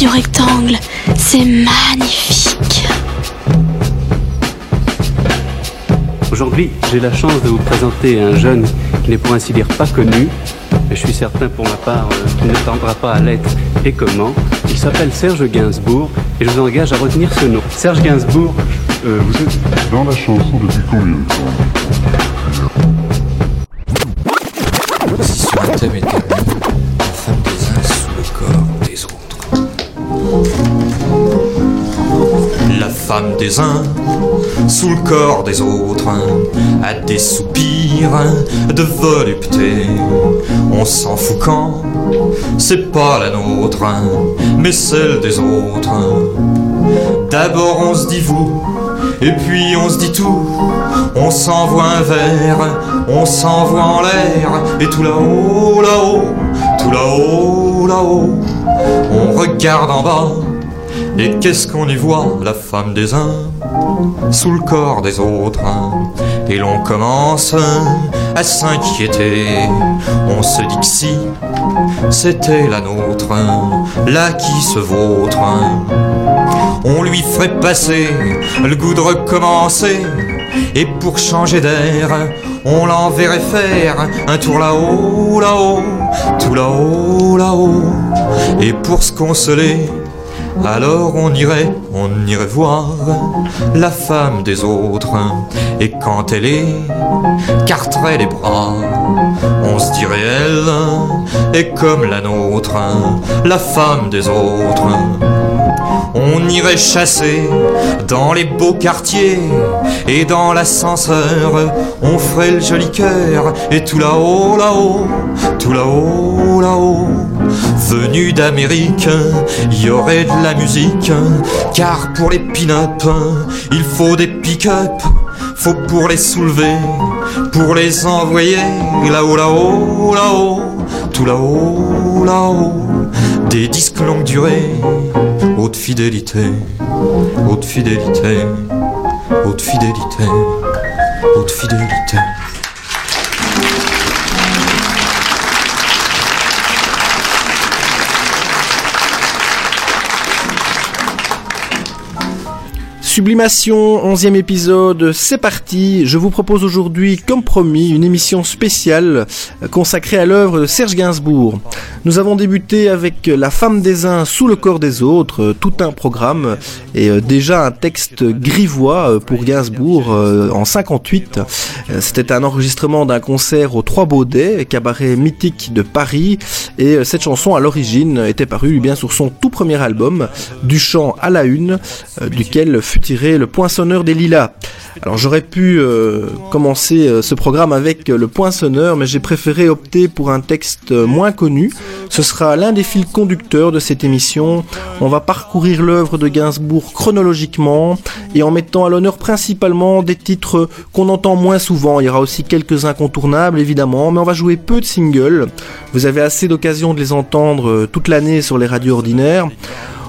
Radio Rectangle. C'est magnifique. Aujourd'hui, j'ai la chance de vous présenter un jeune qui n'est pour ainsi dire pas connu, mais je suis certain pour ma part euh, qu'il ne tendra pas à l'être et comment? Il s'appelle Serge Gainsbourg et je vous engage à retenir ce nom. Serge Gainsbourg, euh, vous êtes dans la chanson depuis combien de temps? Des uns sous le corps des autres a des soupirs de volupté. On s'en fout quand c'est pas la nôtre, mais celle des autres. D'abord on se dit vous, et puis on se dit tout. On s'envoie un verre, on s'envoie en l'air, et tout là-haut, là-haut, tout là-haut, là-haut. On regarde en bas, et qu'est-ce qu'on y voit La femme des uns sous le corps des autres. Et l'on commence à s'inquiéter. On se dit que si c'était la nôtre, là qui se vautre, on lui ferait passer le goût de recommencer. Et pour changer d'air, on l'enverrait faire un tour là-haut, là-haut, tout là-haut, là-haut. Et pour se consoler, alors on irait, on irait voir la femme des autres. Et quand elle écarterait les bras, on se dirait elle est comme la nôtre, la femme des autres. On irait chasser dans les beaux quartiers et dans l'ascenseur, on ferait le joli cœur et tout là-haut, là-haut, tout là-haut, là-haut. Venu d'Amérique, il y aurait de la musique, car pour les pin-up, il faut des pick-up, faut pour les soulever, pour les envoyer là-haut, là-haut, là-haut, tout là-haut, là-haut. Des disques longue durée, haute fidélité, haute fidélité, haute fidélité, haute fidélité. Sublimation, onzième épisode, c'est parti. Je vous propose aujourd'hui, comme promis, une émission spéciale consacrée à l'œuvre de Serge Gainsbourg. Nous avons débuté avec La femme des uns sous le corps des autres, tout un programme et euh, déjà un texte grivois euh, pour Gainsbourg euh, en 58. C'était un enregistrement d'un concert au Trois Baudets, cabaret mythique de Paris, et cette chanson à l'origine était parue bien sur son tout premier album, Du chant à la une, duquel fut le poinçonneur des lilas. Alors j'aurais pu euh, commencer euh, ce programme avec le poinçonneur, mais j'ai préféré opter pour un texte moins connu. Ce sera l'un des fils conducteurs de cette émission. On va parcourir l'œuvre de Gainsbourg chronologiquement et en mettant à l'honneur principalement des titres qu'on entend moins souvent. Il y aura aussi quelques incontournables évidemment, mais on va jouer peu de singles. Vous avez assez d'occasions de les entendre euh, toute l'année sur les radios ordinaires.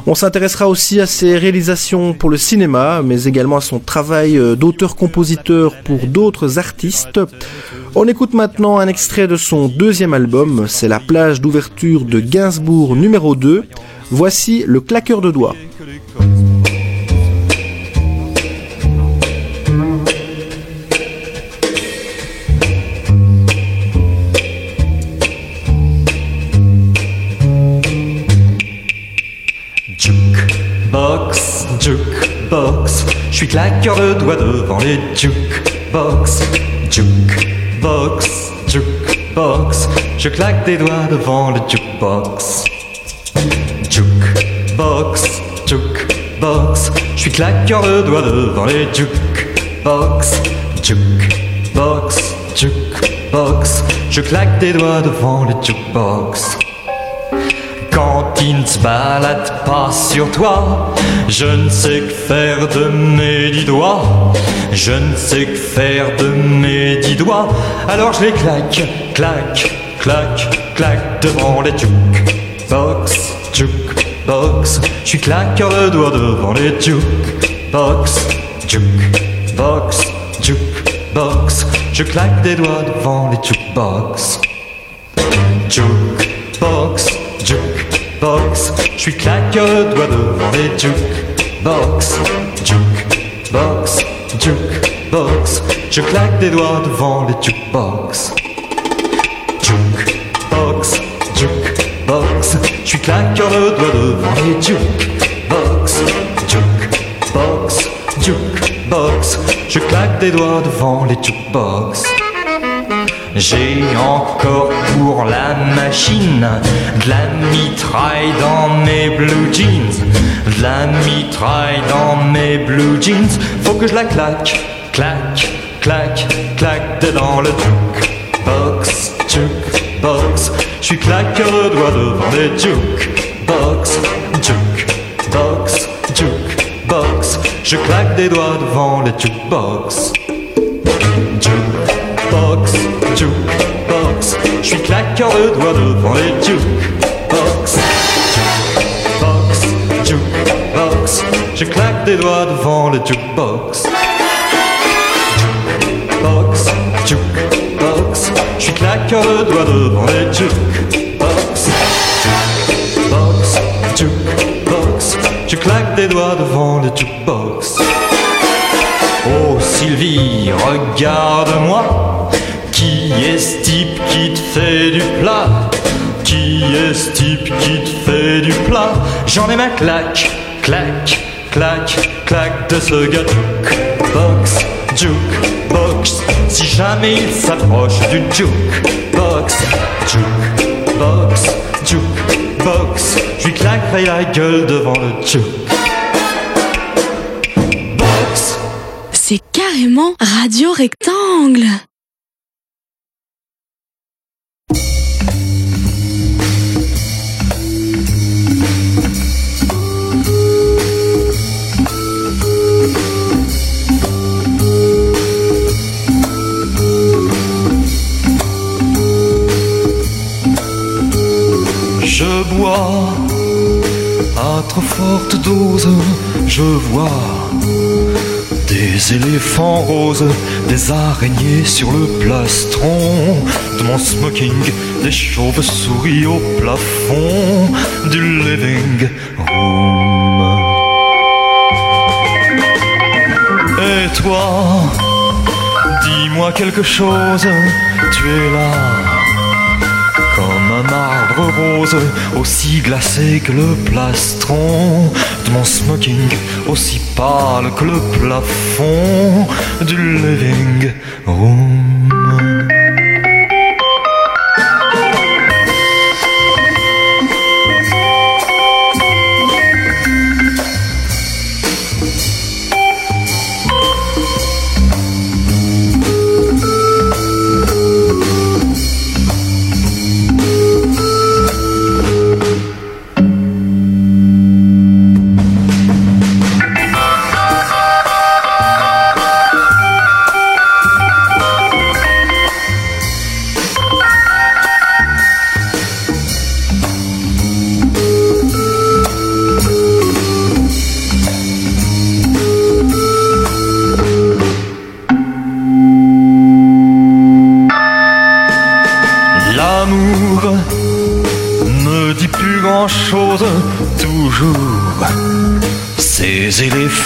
On s'intéressera aussi à ses réalisations pour le cinéma, mais également à son travail euh, d'auteur-compositeur pour d'autres artistes. On écoute maintenant un extrait de son deuxième album, c'est la plage d'ouverture de Gainsbourg numéro 2. Voici le claqueur de doigts. Jukebox, jukebox, je suis claqueur de doigts devant les jukebox. Jukebox, jukebox, je claque des doigts devant le jukebox. Jukebox, jukebox, je suis claqueur de doigts devant les jukebox. Jukebox, jukebox, je claque des doigts devant le jukebox quand il ne se balade pas sur toi. Je ne sais que faire de mes dix doigts. Je ne sais que faire de mes dix doigts. Alors je les claque, claque, claque, claque devant les jukebox, jukebox. Je suis claqueur de doigts devant les jukebox, jukebox, jukebox. Je claque des doigts devant les jukebox. Jukebox, jukebox. Jukebox. Je suis claqueur de doigts devant les jukebox. Jukebox, jukebox. Je claque des doigts devant les jukebox. Jukebox, jukebox. Je suis claqueur de doigts devant les jukebox. Jukebox, jukebox. Je claque des doigts devant les jukebox. J'ai encore pour la machine de la mitraille dans mes blue jeans. De la mitraille dans mes blue jeans. Faut que je la claque, claque, claque, claque dedans le jukebox, jukebox. Je suis claqueur de doigts devant les jukebox, jukebox, jukebox. Je claque des doigts devant les. Jukebox, jukebox. Devant les. Je claque des doigts devant les jukebox. Jukebox, jukebox. Je suis claqueur de doigts devant les jukebox. Jukebox, jukebox. Je claque des doigts devant les jukebox. Oh Sylvie, regarde-moi. Qui est ce type qui te fait du plat? Qui est ce type qui te fait du plat? J'en ai ma claque, claque, claque, claque de ce gars jukebox, jukebox. Si jamais il s'approche du jukebox, jukebox, jukebox, je lui claquerai la gueule devant le jukebox. C'est carrément Radio Rectangle. Bois à trop forte dose, je vois des éléphants roses, des araignées sur le plastron de mon smoking, des chauves-souris au plafond du living room. Et toi, dis-moi quelque chose, tu es là rose, aussi glacé que le plastron de mon smoking, aussi pâle que le plafond du living room.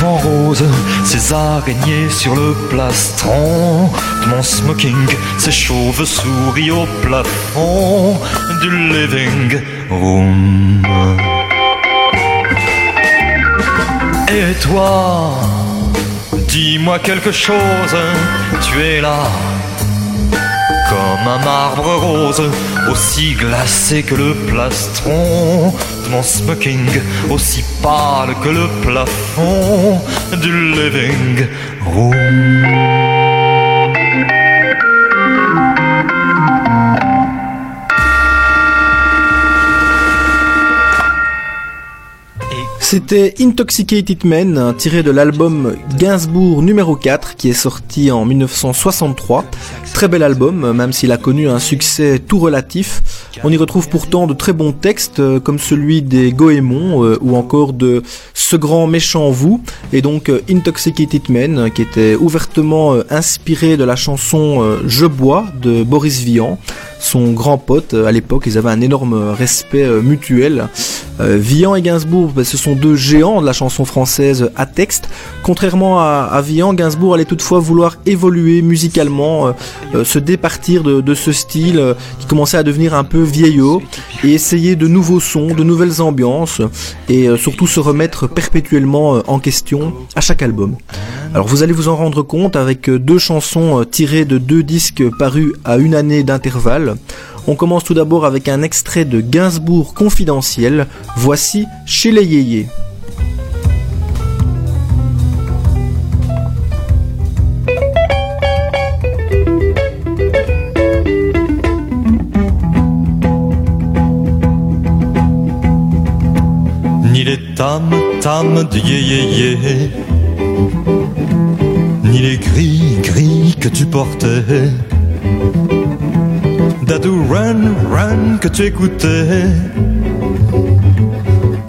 Roses, ces araignées sur le plastron de mon smoking, ces chauves-souris au plafond du living room. Et toi, dis-moi quelque chose, tu es là comme un marbre rose, aussi glacé que le plastron de mon smoking, aussi pâle que le plafond du living room. C'était Intoxicated Men, tiré de l'album Gainsbourg numéro 4, qui est sorti en 1963. Très bel album, même s'il a connu un succès tout relatif. On y retrouve pourtant de très bons textes, euh, comme celui des Goémons euh, ou encore de Ce grand méchant vous, et donc euh, Intoxicated Men, qui était ouvertement inspiré de la chanson Je bois de Boris Vian son grand pote. À l'époque, ils avaient un énorme respect mutuel. Vian et Gainsbourg, ben, ce sont deux géants de la chanson française à texte. Contrairement à, Vian, Gainsbourg allait toutefois vouloir évoluer musicalement, se départir de, ce style qui commençait à devenir un peu vieillot et essayer de nouveaux sons, de nouvelles ambiances et euh, surtout se remettre perpétuellement euh, en question à chaque album. Alors vous allez vous en rendre compte avec euh, deux chansons tirées de deux disques parus à une année d'intervalle. On commence tout d'abord avec un extrait de Gainsbourg confidentiel. Voici Chez les Yéyés. Tam tam de yé yé Ni les gris gris que tu portais. Dadou run run que tu écoutais.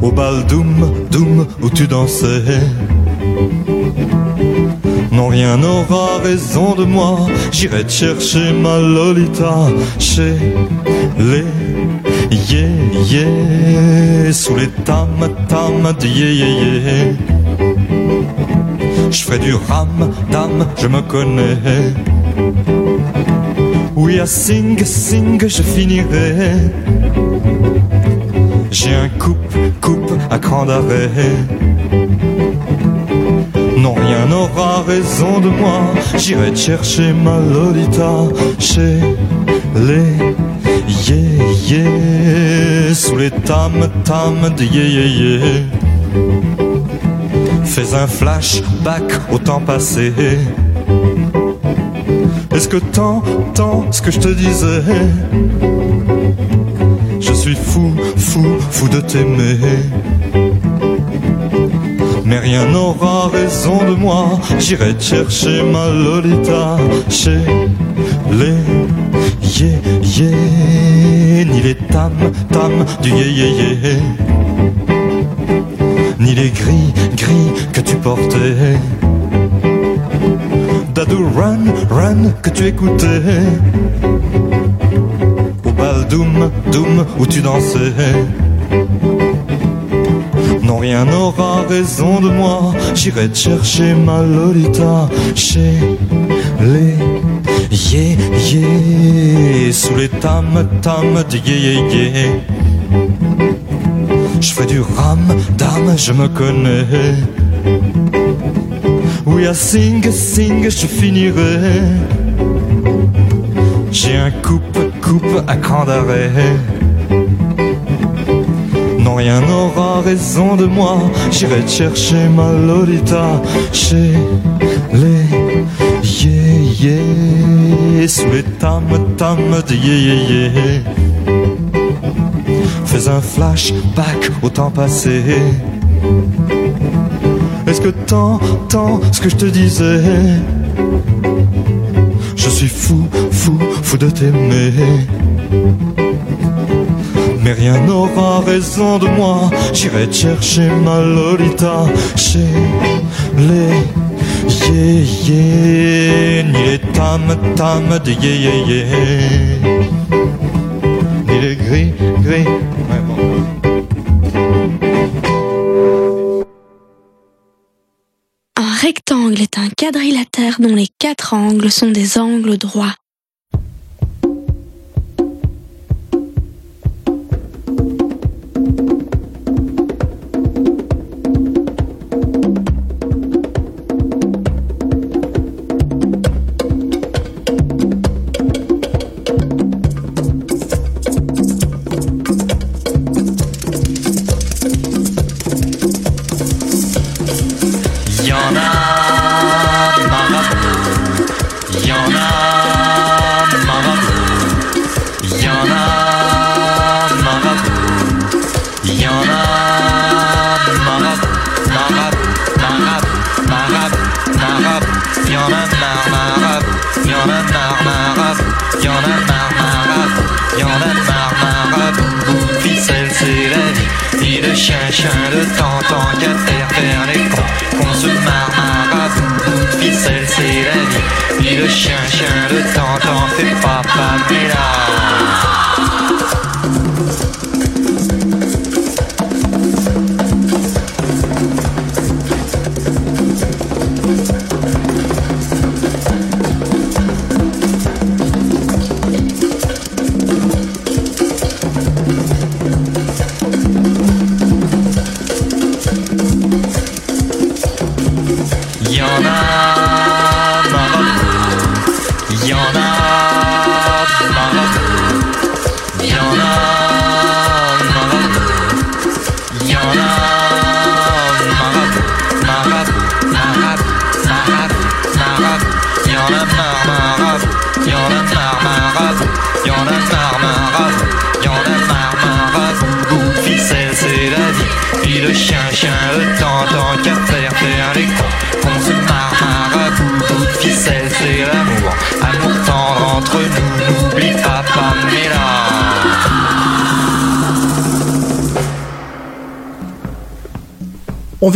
Au bal doum doum où tu dansais. Non, rien n'aura raison de moi. J'irai te chercher ma Lolita chez les yeah yeah sous les tam tam de yeah yeah yeah. Je ferai du ram dam, je me connais. Oui, à sing sing, je finirai. J'ai un coupe coupe à cran d'arrêt. Non, rien n'aura raison de moi. J'irai chercher ma Lolita chez les sous les tam tam de yeah yeah. Fais un flashback au temps passé. Est-ce que t'entends ce que je te disais? Je suis fou, fou, fou de t'aimer. Mais rien n'aura raison de moi. J'irai chercher ma Lolita chez les yeah yeah, ni les tam tam du yeah yeah yeah, ni les gris gris que tu portais. Dadou run run que tu écoutais. Au bal doum doum où tu dansais. Non, rien n'aura raison de moi. J'irai chercher ma Lolita chez les yeah yeah sous les tam tam de yeah yeah yeah. Je fais du ram dame, je me connais. Oui, à sing sing, je finirai. J'ai un coupe coupe à cran d'arrêt. Non, rien n'aura raison de moi. J'irai chercher ma Lolita chez les yeah yeah tam de yeah yeah. Fais un flashback au temps passé. Est-ce que t'entends ce que je te disais? Je suis fou, fou, fou de t'aimer. Mais rien n'aura raison de moi. J'irai chercher ma Lolita chez les tam tam de ni les gris gris. Un rectangle est un quadrilatère dont les quatre angles sont des angles droits.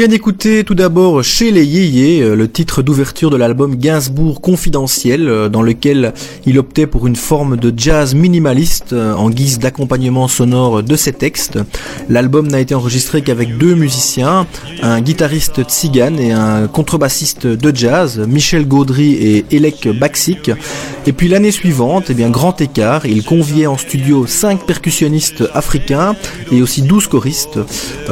Vient d'écouter tout d'abord chez les Yéyés euh, le titre d'ouverture de l'album Gainsbourg Confidentiel euh, dans lequel il optait pour une forme de jazz minimaliste euh, en guise d'accompagnement sonore de ses textes. L'album n'a été enregistré qu'avec deux musiciens, un guitariste tzigane et un contrebassiste de jazz, Michel Gaudry et Elek Baksik. Et puis l'année suivante, eh bien grand écart, il conviait en studio cinq percussionnistes africains et aussi 12 choristes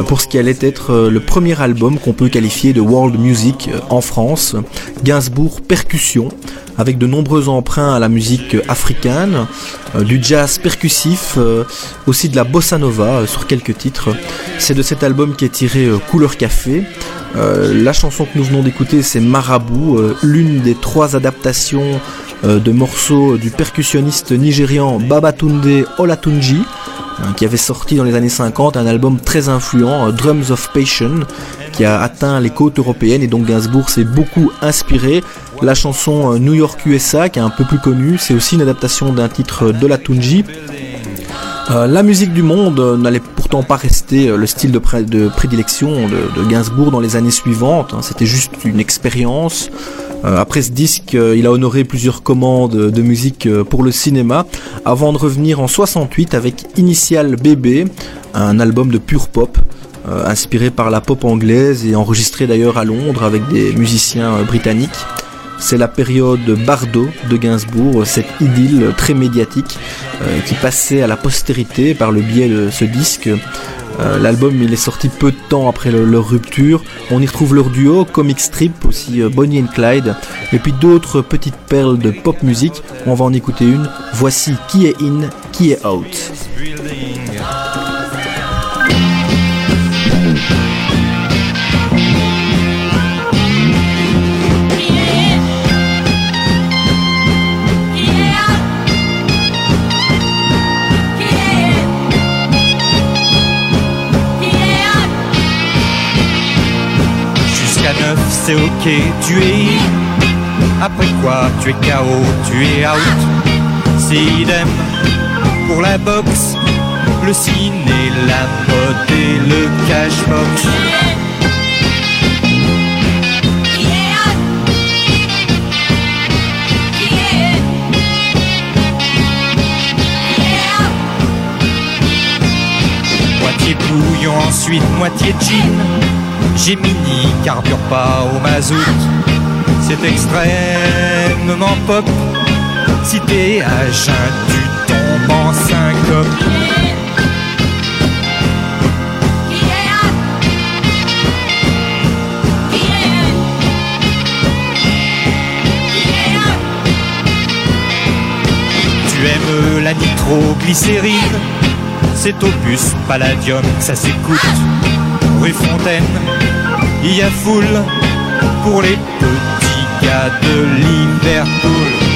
pour ce qui allait être le premier album qu'on peut qualifier de world music euh, en France, Gainsbourg Percussion, avec de nombreux emprunts à la musique africaine, euh, du jazz percussif, euh, aussi de la bossa nova sur quelques titres. C'est de cet album qui est tiré Couleur Café. La chanson que nous venons d'écouter, c'est Marabout, l'une des trois adaptations de morceaux du percussionniste nigérian Babatunde Olatunji, hein, qui avait sorti dans les années 50 un album très influent, euh, Drums of Passion, qui a atteint les côtes européennes et donc Gainsbourg s'est beaucoup inspiré. La chanson euh, New York USA, qui est un peu plus connue, c'est aussi une adaptation d'un titre de la Tunji. Euh, la musique du monde euh, n'allait pourtant pas rester euh, le style de, pré- de prédilection de, Gainsbourg dans les années suivantes. hein. C'était juste une expérience. Après ce disque, il a honoré plusieurs commandes de musique pour le cinéma, avant de revenir en 68 avec Initial Bébé, un album de pure pop, inspiré par la pop anglaise et enregistré d'ailleurs à Londres avec des musiciens britanniques. C'est la période Bardot de Gainsbourg, cette idylle très médiatique euh, qui passait à la postérité par le biais de ce disque. Euh, L'album est sorti peu de temps après le- leur rupture. On y retrouve leur duo, Comic Strip, aussi euh, Bonnie and Clyde, et puis d'autres petites perles de pop musique. On va en écouter une. Voici qui est in, qui est out. Jusqu'à neuf, c'est ok, tu es. Après quoi, tu es KO, tu es out. C'est idem pour la boxe, le ciné, la mode et le cashbox. Moitié bouillon, ensuite moitié gin. Gemini carbure pas au mazout. C'est extrêmement pop. Si t'es à jeun, tu tombes en syncope. Tu aimes la nitroglycérine? C'est opus palladium, ça s'écoute Rue Fontaine, il y a foule Pour les petits gars de Liverpool.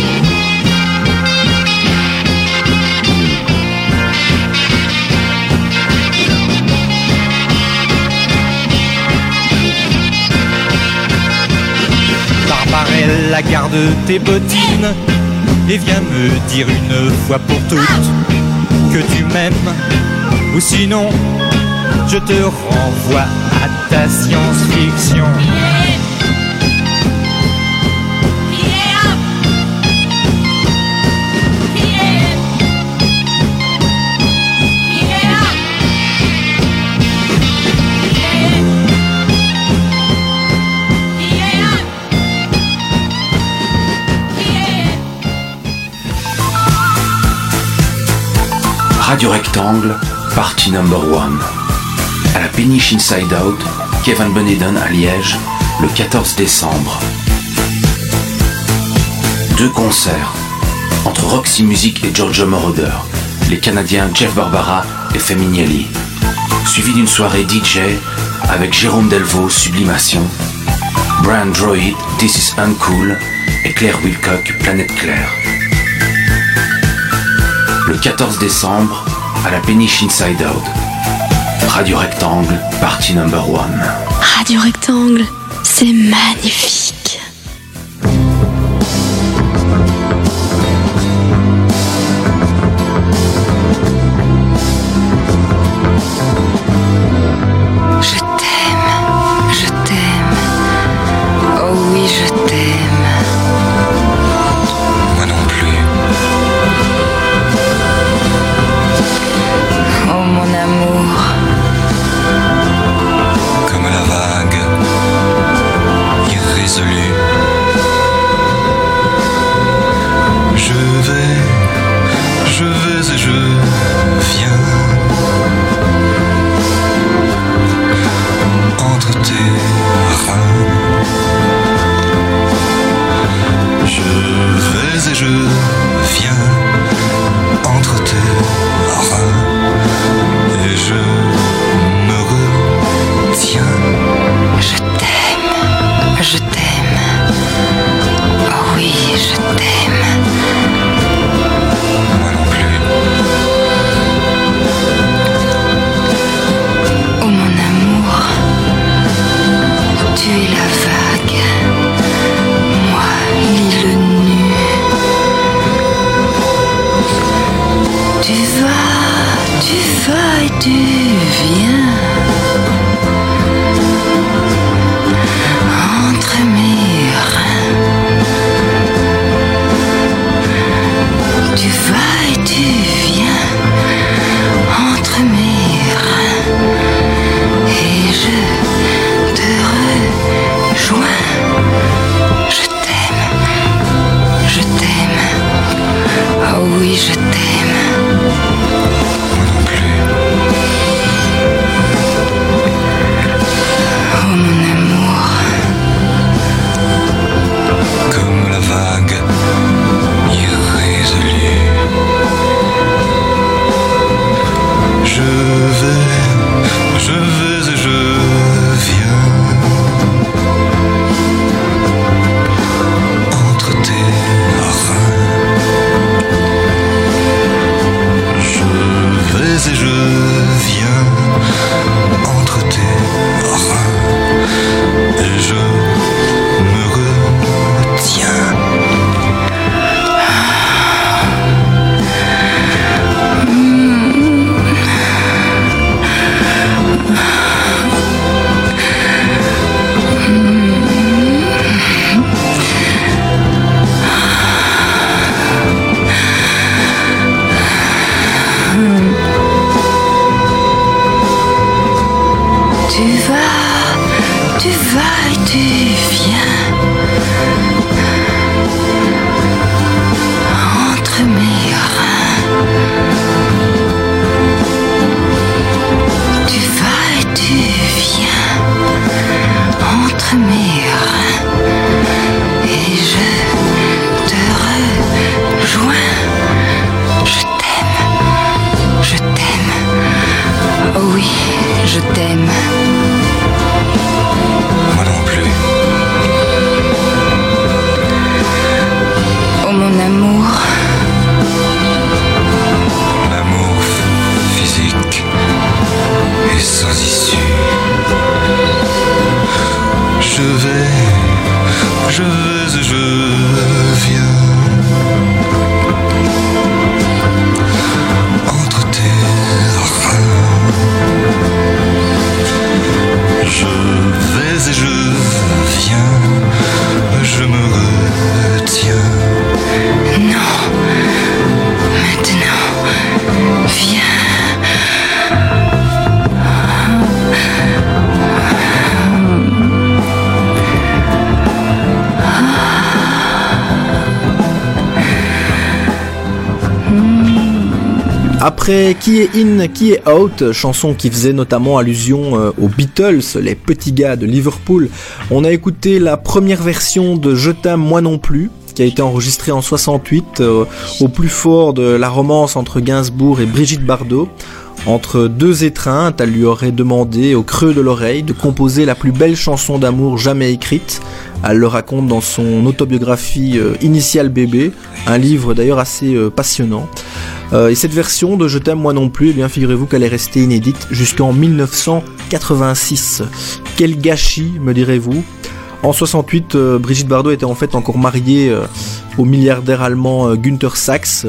Barbarella, garde tes bottines et viens me dire une fois pour toutes que tu m'aimes, ou sinon je te renvoie à ta science-fiction. Radio Rectangle, partie number one à la péniche Inside Out, Kevin Beneden à Liège, le 14 décembre. Deux concerts entre Roxy Music et Giorgio Moroder, les Canadiens Jeff Barbara et Femignelli, suivi d'une soirée DJ avec Jérôme Delvaux Sublimation, Brian Droid This is Uncool et Claire Wilcock Planète Claire. Le 14 décembre à la péniche Inside Out. Radio Rectangle, partie number one. Radio Rectangle, c'est Après Qui est in, qui est out, chanson qui faisait notamment allusion euh, aux Beatles, les petits gars de Liverpool, on a écouté la première version de Je t'aime moi non plus, qui a été enregistrée en 68 euh, au plus fort de la romance entre Gainsbourg et Brigitte Bardot. Entre deux étreintes, elle lui aurait demandé au creux de l'oreille de composer la plus belle chanson d'amour jamais écrite. Elle le raconte dans son autobiographie euh, Initial bébé, un livre d'ailleurs assez euh, passionnant. Euh, et cette version de Je t'aime moi non plus, eh bien figurez-vous qu'elle est restée inédite jusqu'en 1986. Quel gâchis, me direz-vous? En 68, Brigitte Bardot était en fait encore mariée au milliardaire allemand Günther Sachs.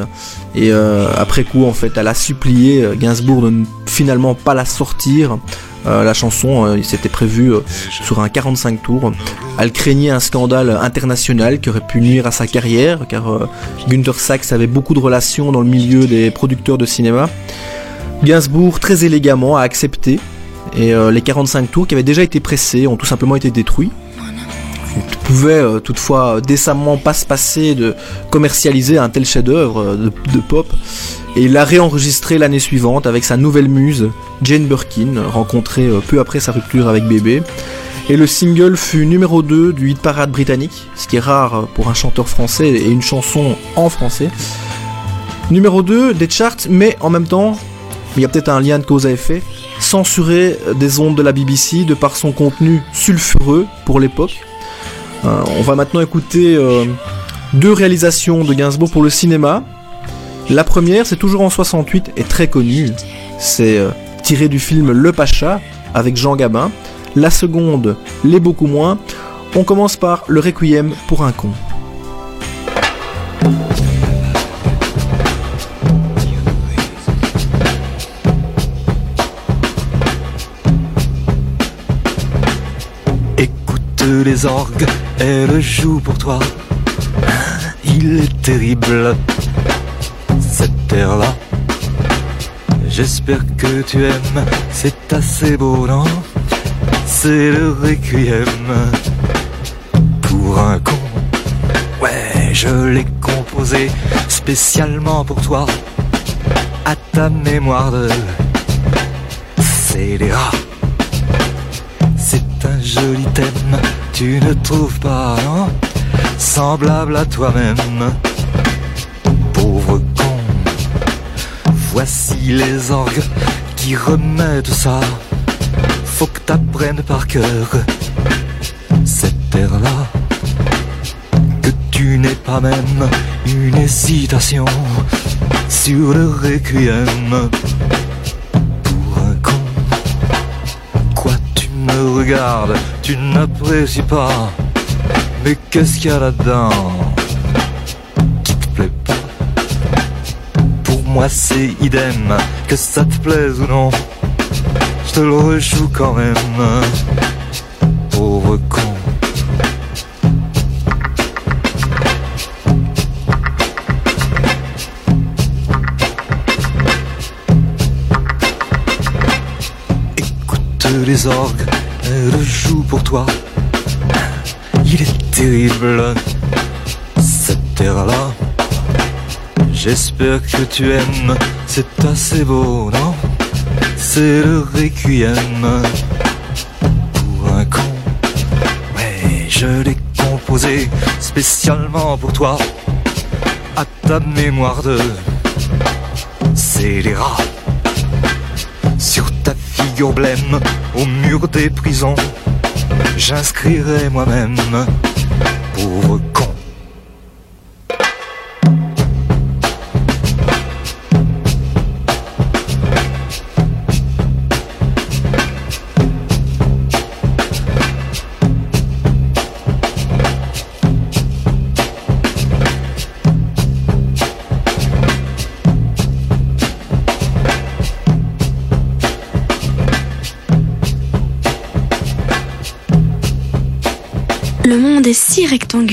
Et après coup, en fait, elle a supplié Gainsbourg de ne finalement pas la sortir. la chanson, il s'était prévu sur un 45 tours. Elle craignait un scandale international qui aurait pu nuire à sa carrière, car euh, Günther Sachs avait beaucoup de relations dans le milieu des producteurs de cinéma. Gainsbourg, très élégamment, a accepté, et euh, les 45 tours qui avaient déjà été pressés ont tout simplement été détruits. Pouvait euh, toutefois décemment pas se passer de commercialiser un tel chef-d'œuvre de, de, pop. Et il l'a réenregistré l'année suivante avec sa nouvelle muse, Jane Birkin, rencontrée peu après sa rupture avec Bébé. Et le single fut numéro 2 du hit parade britannique, ce qui est rare pour un chanteur français et une chanson en français. Numéro 2 des charts, mais en même temps, il y a peut-être un lien de cause à effet, censuré des ondes de la BBC de par son contenu sulfureux pour l'époque. Euh, on va maintenant écouter euh, deux réalisations de Gainsbourg pour le cinéma. La première, c'est toujours en 68 et très connue. C'est euh, tiré du film Le Pacha avec Jean Gabin. La seconde l'est beaucoup moins. On commence par le Requiem pour un con. Écoute les orgues, elle joue pour toi. Il est terrible, cette terre-là. J'espère que tu aimes, c'est assez beau, non? C'est le requiem pour un con. Ouais, je l'ai composé spécialement pour toi, à ta mémoire de scélérat. C'est un joli thème, tu ne trouves pas, non Semblable à toi-même, pauvre con. Voici les orgues qui remettent ça faut que t'apprennes par cœur cette terre-là. Que tu n'aies pas même une hésitation sur le requiem pour un con. Quoi, tu me regardes, tu n'apprécies pas. Mais qu'est-ce qu'il y a là-dedans qui te plaît pas? Pour moi, c'est idem, que ça te plaise ou non te le rejoue quand même, pauvre con. Écoute les orgues, elle joue pour toi. Il est terrible, cette terre-là. J'espère que tu aimes, c'est assez beau, non? C'est le requiem pour un con. Mais je l'ai composé spécialement pour toi, à ta mémoire de scélérat. Au mur des prisons, j'inscrirai moi-même, pauvre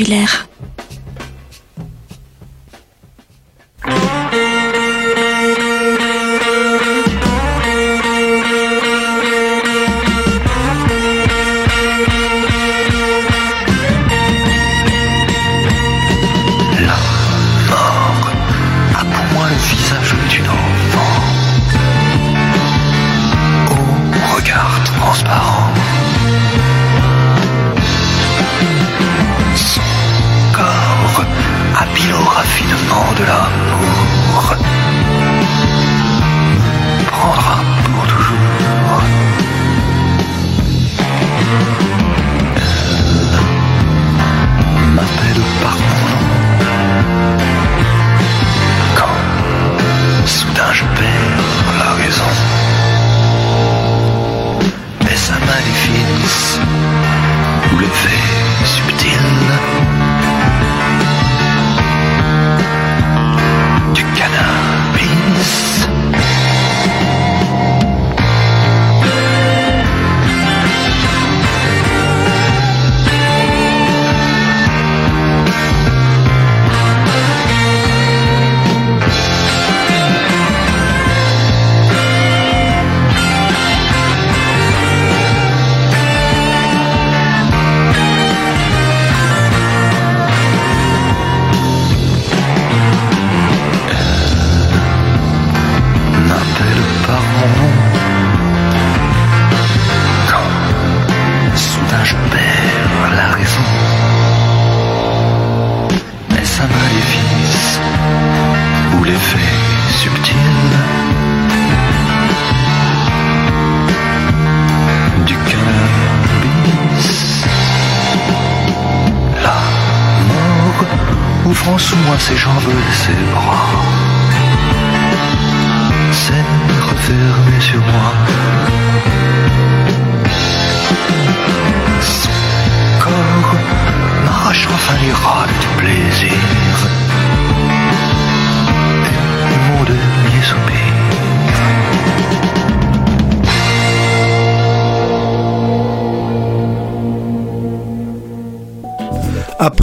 si sous moi ses jambes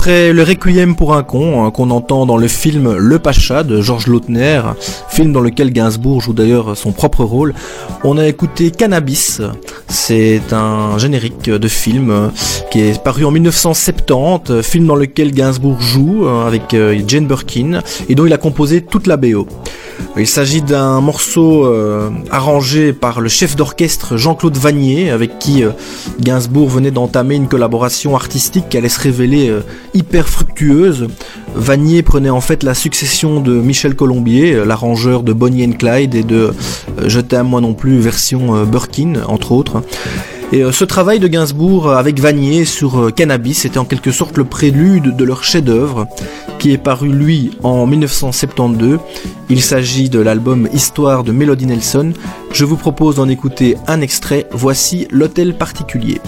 Après le Requiem pour un con, hein, qu'on entend dans le film Le Pacha de Georges Lautner, film dans lequel Gainsbourg joue d'ailleurs son propre rôle, on a écouté Cannabis. C'est un générique de film euh, qui est paru en 1970, euh, film dans lequel Gainsbourg joue euh, avec Jane Birkin et dont il a composé toute la BO. Il s'agit d'un morceau euh, arrangé par le chef d'orchestre Jean-Claude Vanier, avec qui euh, Gainsbourg venait d'entamer une collaboration artistique qui allait se révéler euh, hyper fructueuse. Vanier prenait en fait la succession de Michel Colombier, euh, l'arrangeur de Bonnie and Clyde et de euh, Je t'aime moi non plus version euh, Birkin, entre autres. Et ce travail de Gainsbourg avec Vanier sur Cannabis était en quelque sorte le prélude de leur chef-d'œuvre qui est paru lui en 1972. Il s'agit de l'album Histoire de Melody Nelson. Je vous propose d'en écouter un extrait. Voici L'Hôtel Particulier.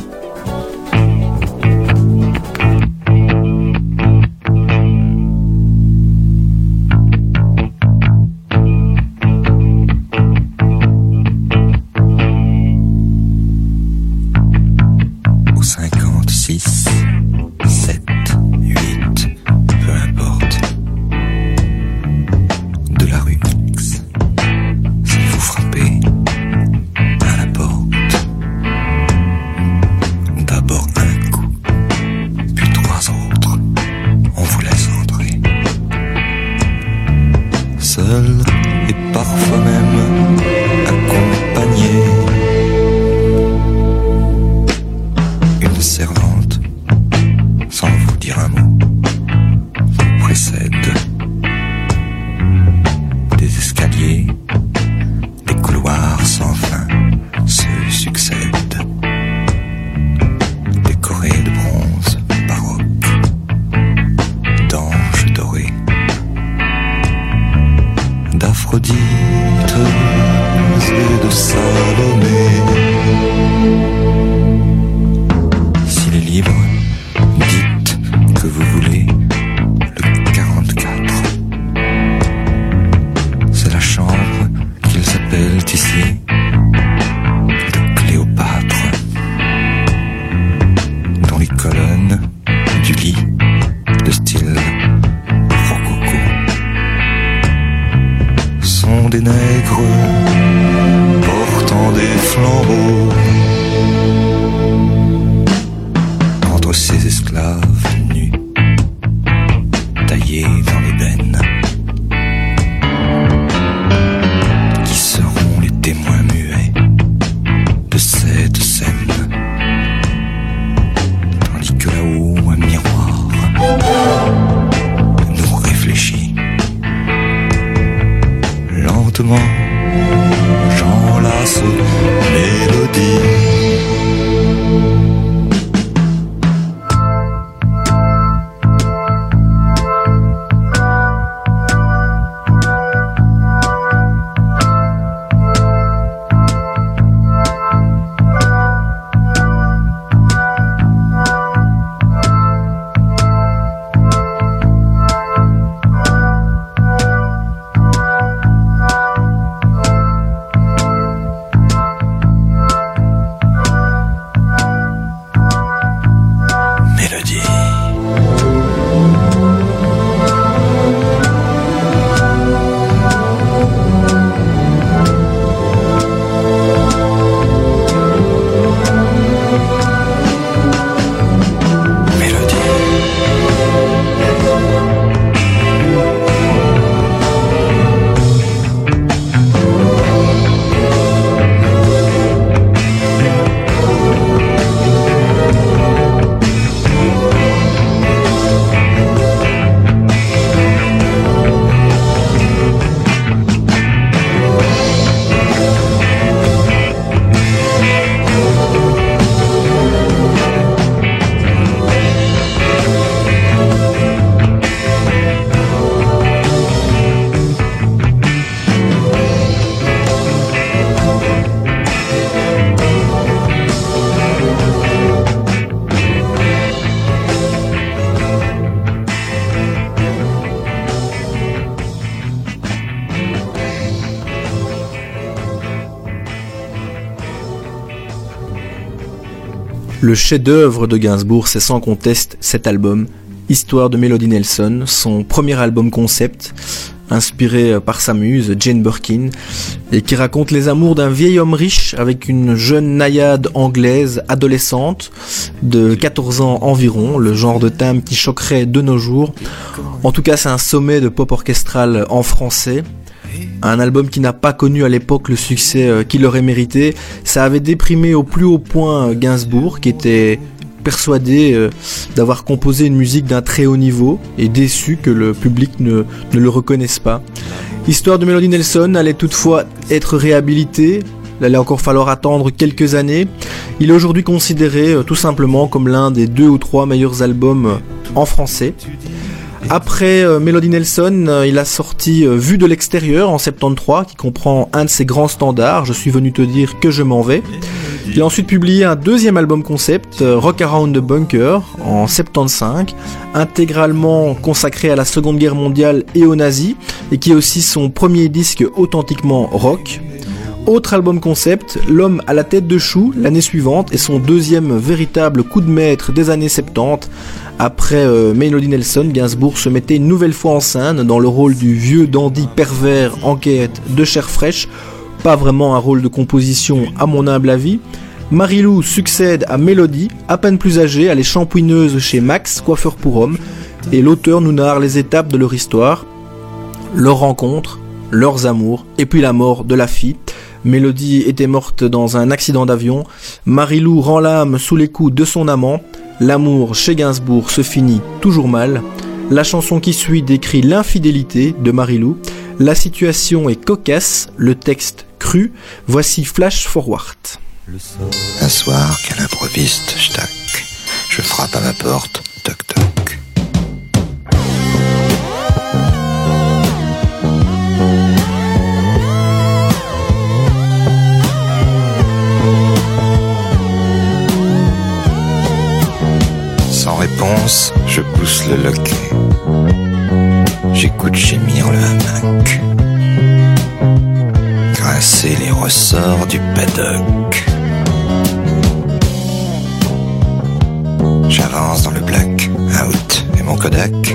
Le chef-d'œuvre de Gainsbourg, c'est sans conteste cet album, Histoire de Melody Nelson, son premier album concept, inspiré par sa muse, Jane Birkin, et qui raconte les amours d'un vieil homme riche avec une jeune naïade anglaise adolescente de 14 ans environ, le genre de thème qui choquerait de nos jours. En tout cas, c'est un sommet de pop orchestral en français. Un album qui n'a pas connu à l'époque le succès euh, qu'il aurait mérité. Ça avait déprimé au plus haut point Gainsbourg, qui était persuadé euh, d'avoir composé une musique d'un très haut niveau et déçu que le public ne, le reconnaisse pas. Histoire de Melody Nelson allait toutefois être réhabilitée. Il allait encore falloir attendre quelques années. Il est aujourd'hui considéré euh, tout simplement comme l'un des deux ou trois meilleurs albums euh, en français. Après euh, Melody Nelson, euh, il a sorti euh, Vue de l'extérieur en 73, qui comprend un de ses grands standards, Je suis venu te dire que je m'en vais. Il a ensuite publié un deuxième album concept, Rock Around the Bunker, en 75, intégralement consacré à la Seconde Guerre mondiale et aux nazis, et qui est aussi son premier disque authentiquement rock. Autre album concept, L'homme à la tête de chou, l'année suivante, et son deuxième véritable coup de maître des années 70. Après euh, Melody Nelson, Gainsbourg se mettait une nouvelle fois en scène dans le rôle du vieux dandy pervers en quête de chair fraîche. Pas vraiment un rôle de composition à mon humble avis. Marilou succède à Melody, à peine plus âgée, elle est shampouineuse chez Max, coiffeur pour homme, et l'auteur nous narre les étapes de leur histoire, leur rencontre, leurs amours, et puis la mort de la fille. Mélodie était morte dans un accident d'avion. Marilou rend l'âme sous les coups de son amant. L'amour chez Gainsbourg se finit toujours mal. La chanson qui suit décrit l'infidélité de Marilou. La situation est cocasse, le texte cru. Voici Flash Forward. Un soir qu'à l'improviste, je frappe à ma porte, toc. Je pousse le loquet. J'écoute gémir le hamac. Grincer les ressorts du paddock. J'avance dans le black, out, et mon Kodak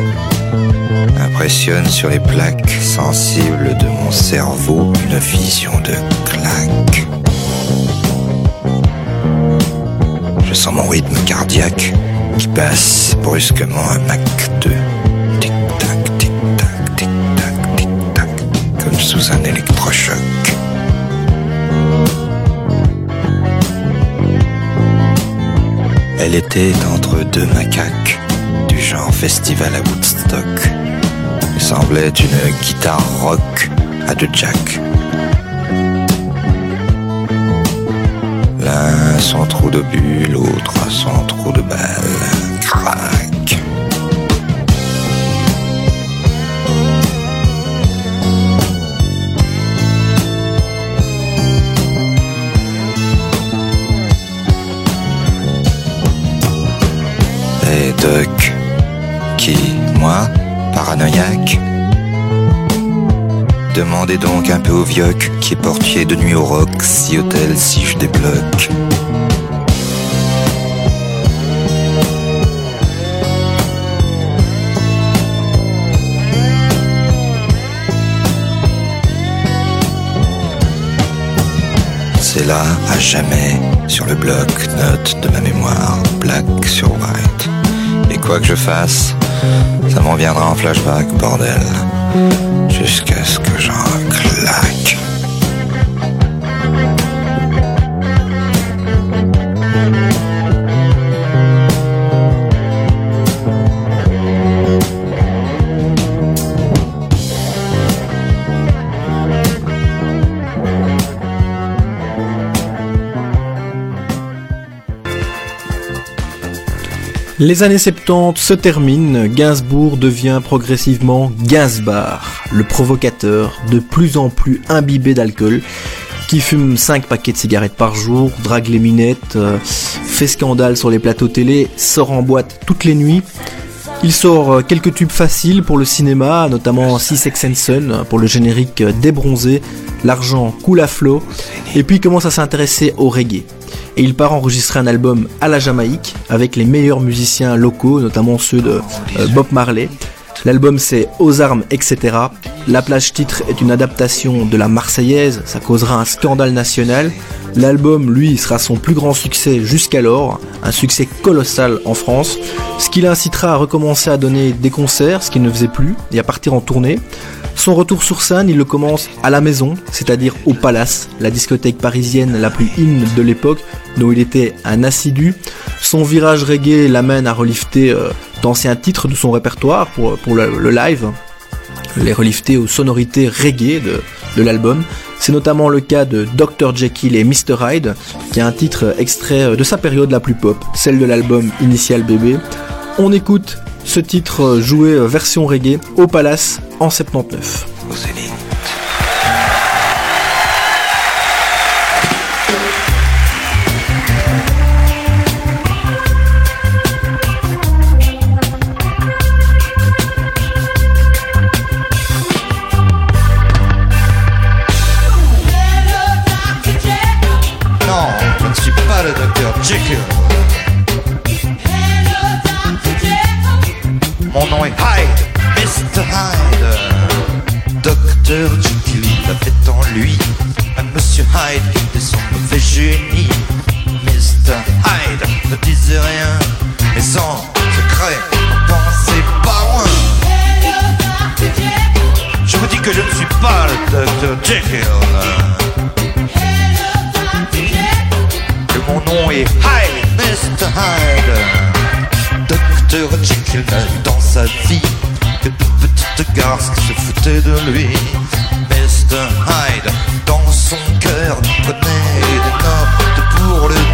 impressionne sur les plaques sensibles de mon cerveau une vision de claque. Je sens mon rythme cardiaque qui passe brusquement à Mach 2. Tic-tac, tic-tac, tic-tac, tic-tac, comme sous un électrochoc. Elle était entre deux macaques, du genre festival à Woodstock. Elle semblait une guitare rock à deux jacks. Son trou d'obus, l'autre son trou de balle. Crac. Et Doc, qui, moi, paranoïaque Demandez donc un peu au vioc qui est portier de nuit au rock, si hôtel, si je débloque. C'est là, à jamais, sur le bloc, note de ma mémoire, black sur white. Et quoi que je fasse, ça m'en viendra en flashback, bordel. Jusqu'à ce que j'en Les années 70 se terminent, Gainsbourg devient progressivement Gainsbar, le provocateur de plus en plus imbibé d'alcool, qui fume 5 paquets de cigarettes par jour, drague les minettes, euh, fait scandale sur les plateaux télé, sort en boîte toutes les nuits. Il sort euh, quelques tubes faciles pour le cinéma, notamment Six Sex and Son pour le générique euh, débronzé, l'argent coule à flot, et puis commence à s'intéresser au reggae. Et il part enregistrer un album à la Jamaïque avec les meilleurs musiciens locaux, notamment ceux de euh, Bob Marley. L'album c'est Aux armes, etc. La plage titre est une adaptation de la Marseillaise, ça causera un scandale national. L'album, lui, sera son plus grand succès jusqu'alors, un succès colossal en France, ce qui l'incitera à recommencer à donner des concerts, ce qu'il ne faisait plus, et à partir en tournée. Son retour sur scène, il le commence à la maison, c'est-à-dire au Palace, la discothèque parisienne la plus in de l'époque, dont il était un assidu. Son virage reggae l'amène à relifter euh, d'anciens titres de son répertoire pour, pour le, live, les relifter aux sonorités reggae de, de l'album. C'est notamment le cas de Dr. Jekyll et Mr. Hyde, qui est un titre extrait de sa période la plus pop, celle de l'album Initial Bébé. On écoute ce titre joué version reggae au Palace en 79. Mr. Hyde. Docteur Jekyll avait en lui un Monsieur Hyde qui était son mauvais génie. Mr. Hyde ne disait rien, mais sans secret, ne pensez pas loin. Je vous dis que je ne suis pas le Docteur Jekyll. Que mon nom est Hyde, Mr. Hyde. Docteur Jekyll n'a dans sa vie de garces qui se foutaient de lui. Mr. Hyde, dans son cœur, prenait des notes pour le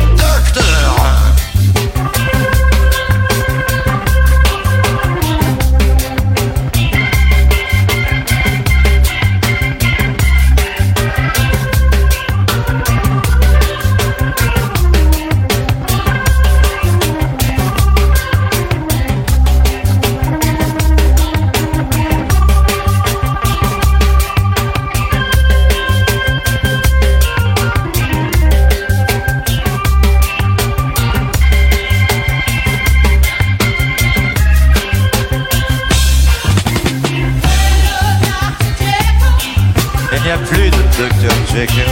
Dr.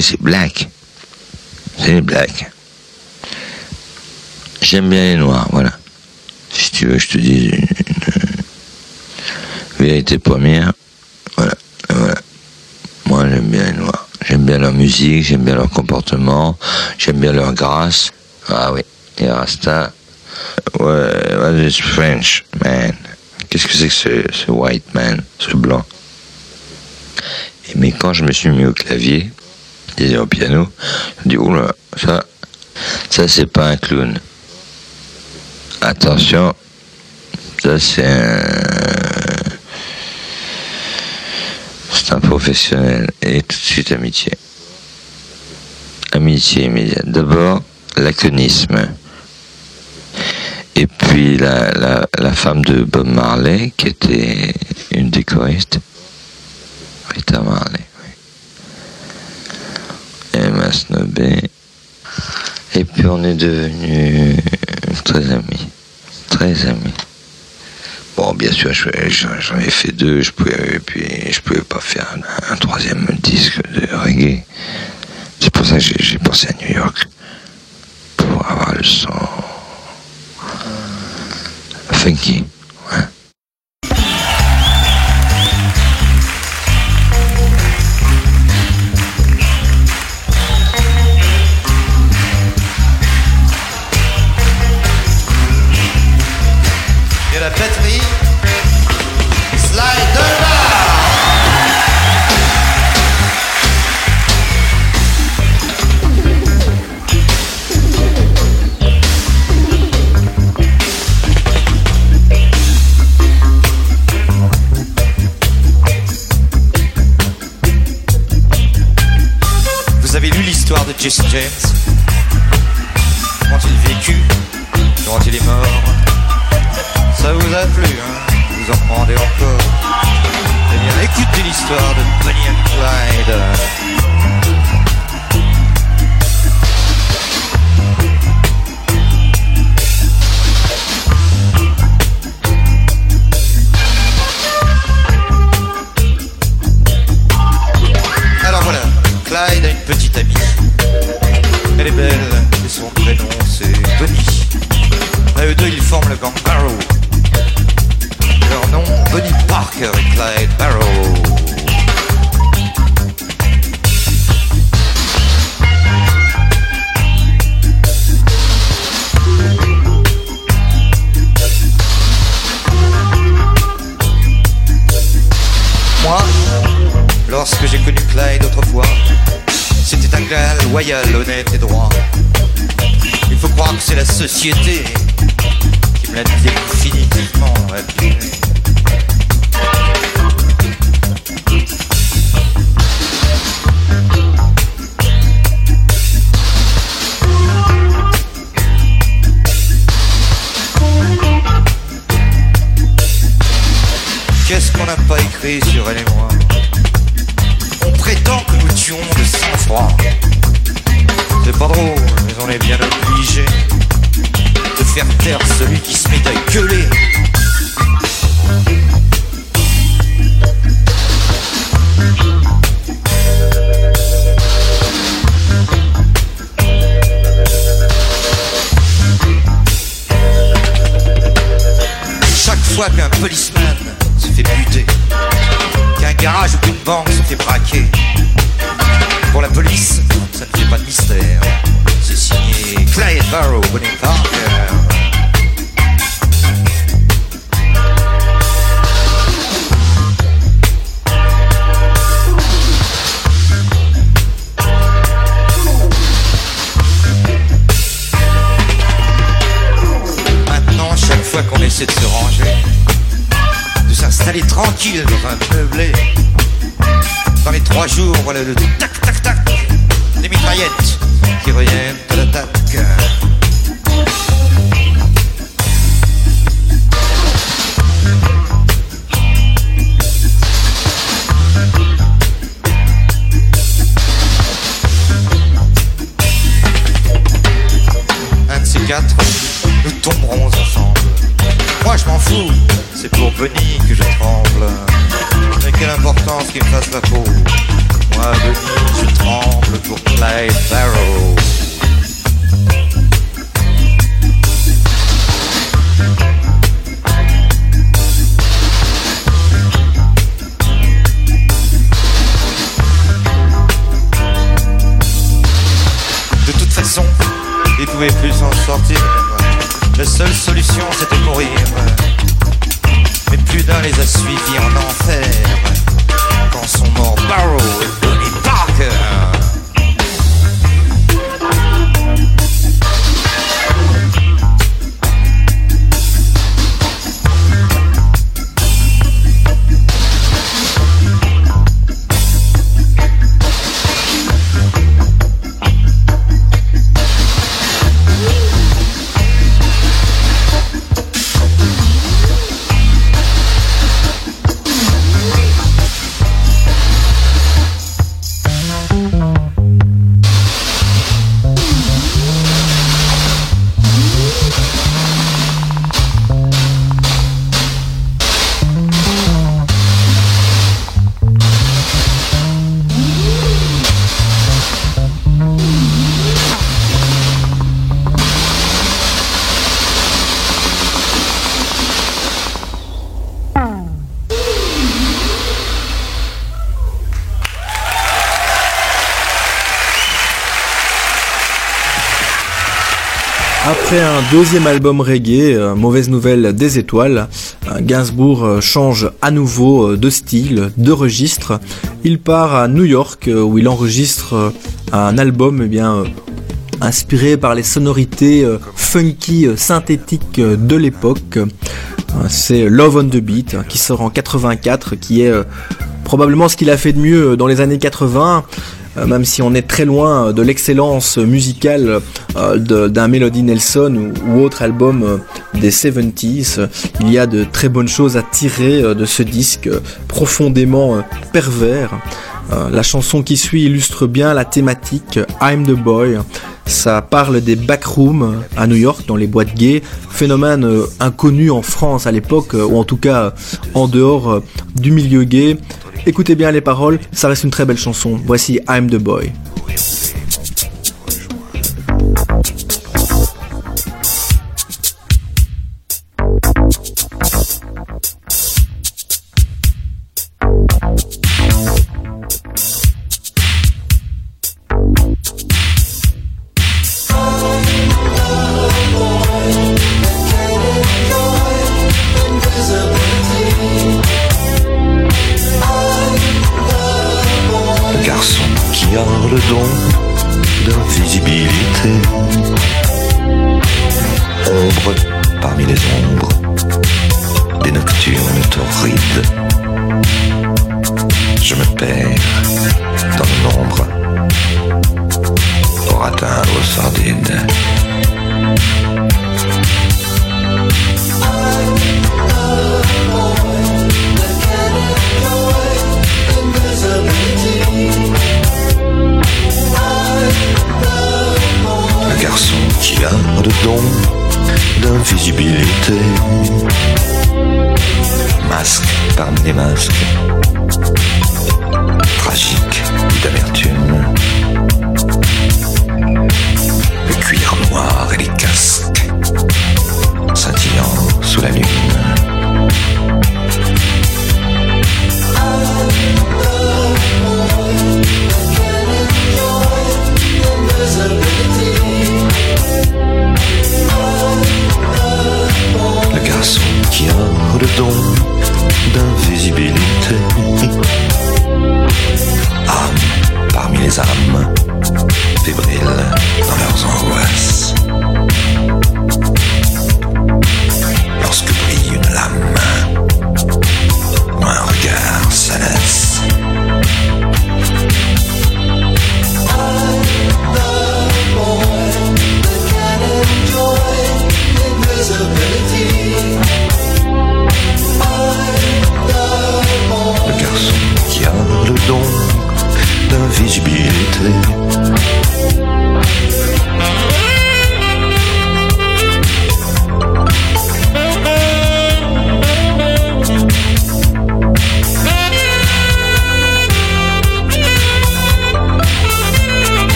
c'est black. C'est les blacks. J'aime bien les noirs, voilà. Si tu veux, je te dis une, vérité première. Voilà, voilà. Moi, j'aime bien les noirs. J'aime bien leur musique, j'aime bien leur comportement, j'aime bien leur grâce. Ah oui, et Rasta. Ouais, what French, man? Qu'est-ce que c'est que ce, white man, ce blanc? Et mais quand je me suis mis au clavier, au piano, je dis, oula, ça, ça c'est pas un clown. Attention, ça c'est un... C'est un professionnel. Et tout de suite amitié. Amitié immédiate. D'abord, laconisme. Et puis la, la, la femme de Bob Marley, qui était une décoriste, On est devenus très amis. Très amis. Bon, bien sûr, j'en ai fait deux, je pouvais, puis je pouvais pas faire un troisième disque de reggae. C'est pour ça que j'ai pensé à New York, pour avoir le son funky. yeah. Un deuxième album reggae, euh, Mauvaise Nouvelle des Étoiles, euh, Gainsbourg euh, change à nouveau de style, de registre. Il part à New York où il enregistre un album eh bien, inspiré par les sonorités funky synthétiques de l'époque. C'est Love on the Beat qui sort en 84, qui est probablement ce qu'il a fait de mieux dans les années 80. Euh, même si on est très loin de l'excellence musicale euh, d'un Melody Nelson ou, autre album euh, des 70s, il y a de très bonnes choses à tirer de ce disque profondément pervers. La chanson qui suit illustre bien la thématique I'm the Boy. Ça parle des backrooms à New York, dans les boîtes gays, phénomène inconnu en France à l'époque, ou en tout cas en dehors du milieu gay. Écoutez bien les paroles, ça reste une très belle chanson. Voici I'm the Boy.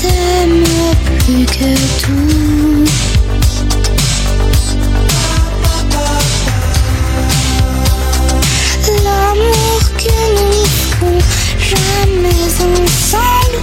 T'aime plus que tout. L'amour que nous ferons jamais ensemble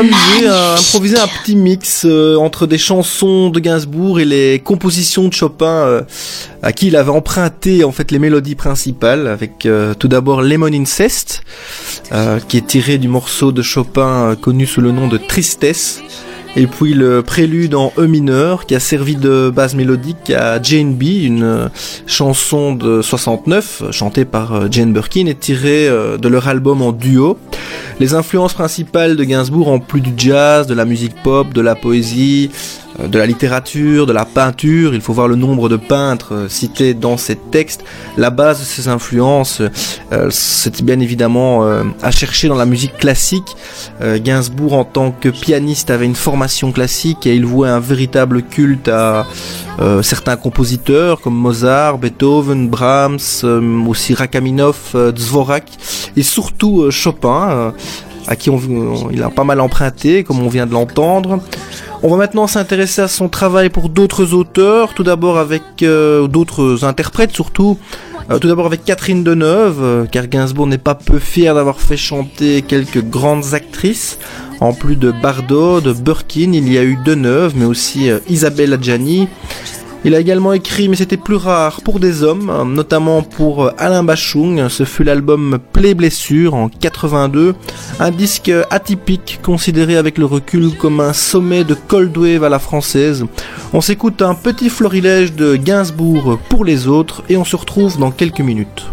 amusé à improviser un petit mix euh, entre des chansons de Gainsbourg et les compositions de Chopin euh, à qui il avait emprunté en fait les mélodies principales avec euh, tout d'abord Lemon Incest qui est tiré du morceau de Chopin connu sous le nom de Tristesse et puis le prélude en E mineur qui a servi de base mélodique à Jane B, une chanson de 69 euh, chantée par Jane Birkin et tirée de leur album en duo. Les influences principales de Gainsbourg en plus du jazz, de la musique pop, de la poésie, euh, de la littérature, de la peinture, il faut voir le nombre de peintres euh, cités dans ces textes. La base de ses influences, euh, c'est bien évidemment à chercher dans la musique classique. Gainsbourg, en tant que pianiste, avait une formation classique et il vouait un véritable culte à certains compositeurs comme Mozart, Beethoven, Brahms, aussi Rachmaninoff, Dvorak et surtout Chopin, à qui il a pas mal emprunté, comme on vient de l'entendre. On va maintenant s'intéresser à son travail pour d'autres auteurs, tout d'abord avec euh, d'autres interprètes surtout. Euh, tout d'abord avec Catherine Deneuve, euh, car Gainsbourg n'est pas peu fier d'avoir fait chanter quelques grandes actrices. En plus de Bardot, de Burkin, il y a eu Deneuve, mais aussi Isabelle Adjani. Il a également écrit, mais c'était plus rare, pour des hommes, notamment pour Alain Bachung. Ce fut l'album Play Blessure en 82, un disque atypique considéré avec le recul comme un sommet de cold wave à la française. On s'écoute un petit florilège de Gainsbourg pour les autres et on se retrouve dans quelques minutes.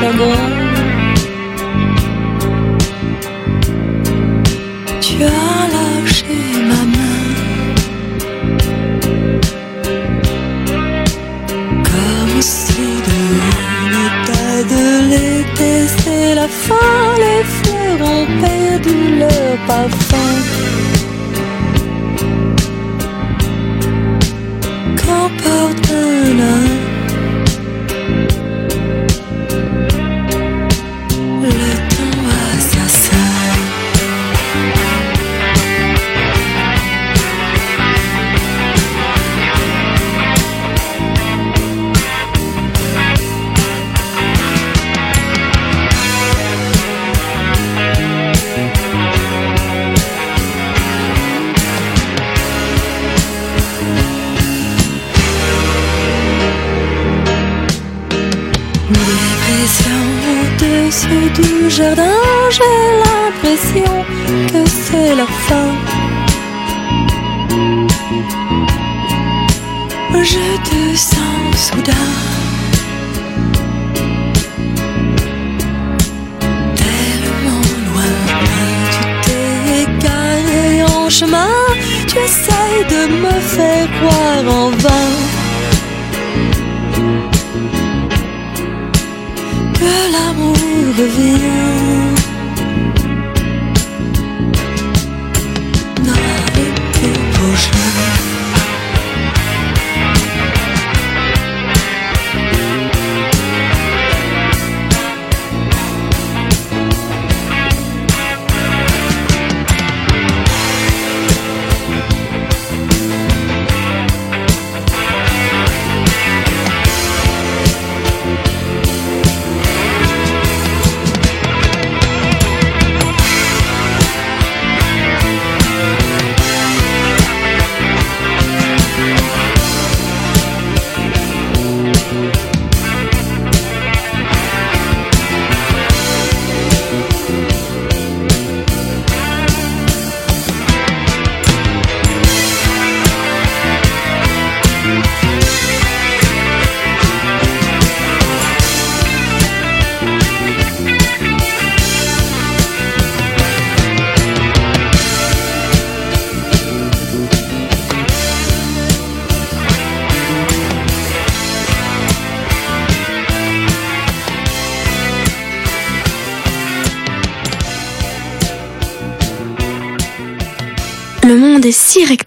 Chagrin. Tu as lâché ma main. Comme si de de l'été, c'est la fin, les fleurs ont perdu leur parfum. Qu'emporte un jardin, j'ai l'impression que c'est la fin. Je te sens soudain. Tellement loin, tu t'es égaré en chemin, tu essayes de me faire croire en vain. L'amour revient.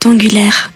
Si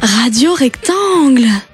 Radio Rectangle.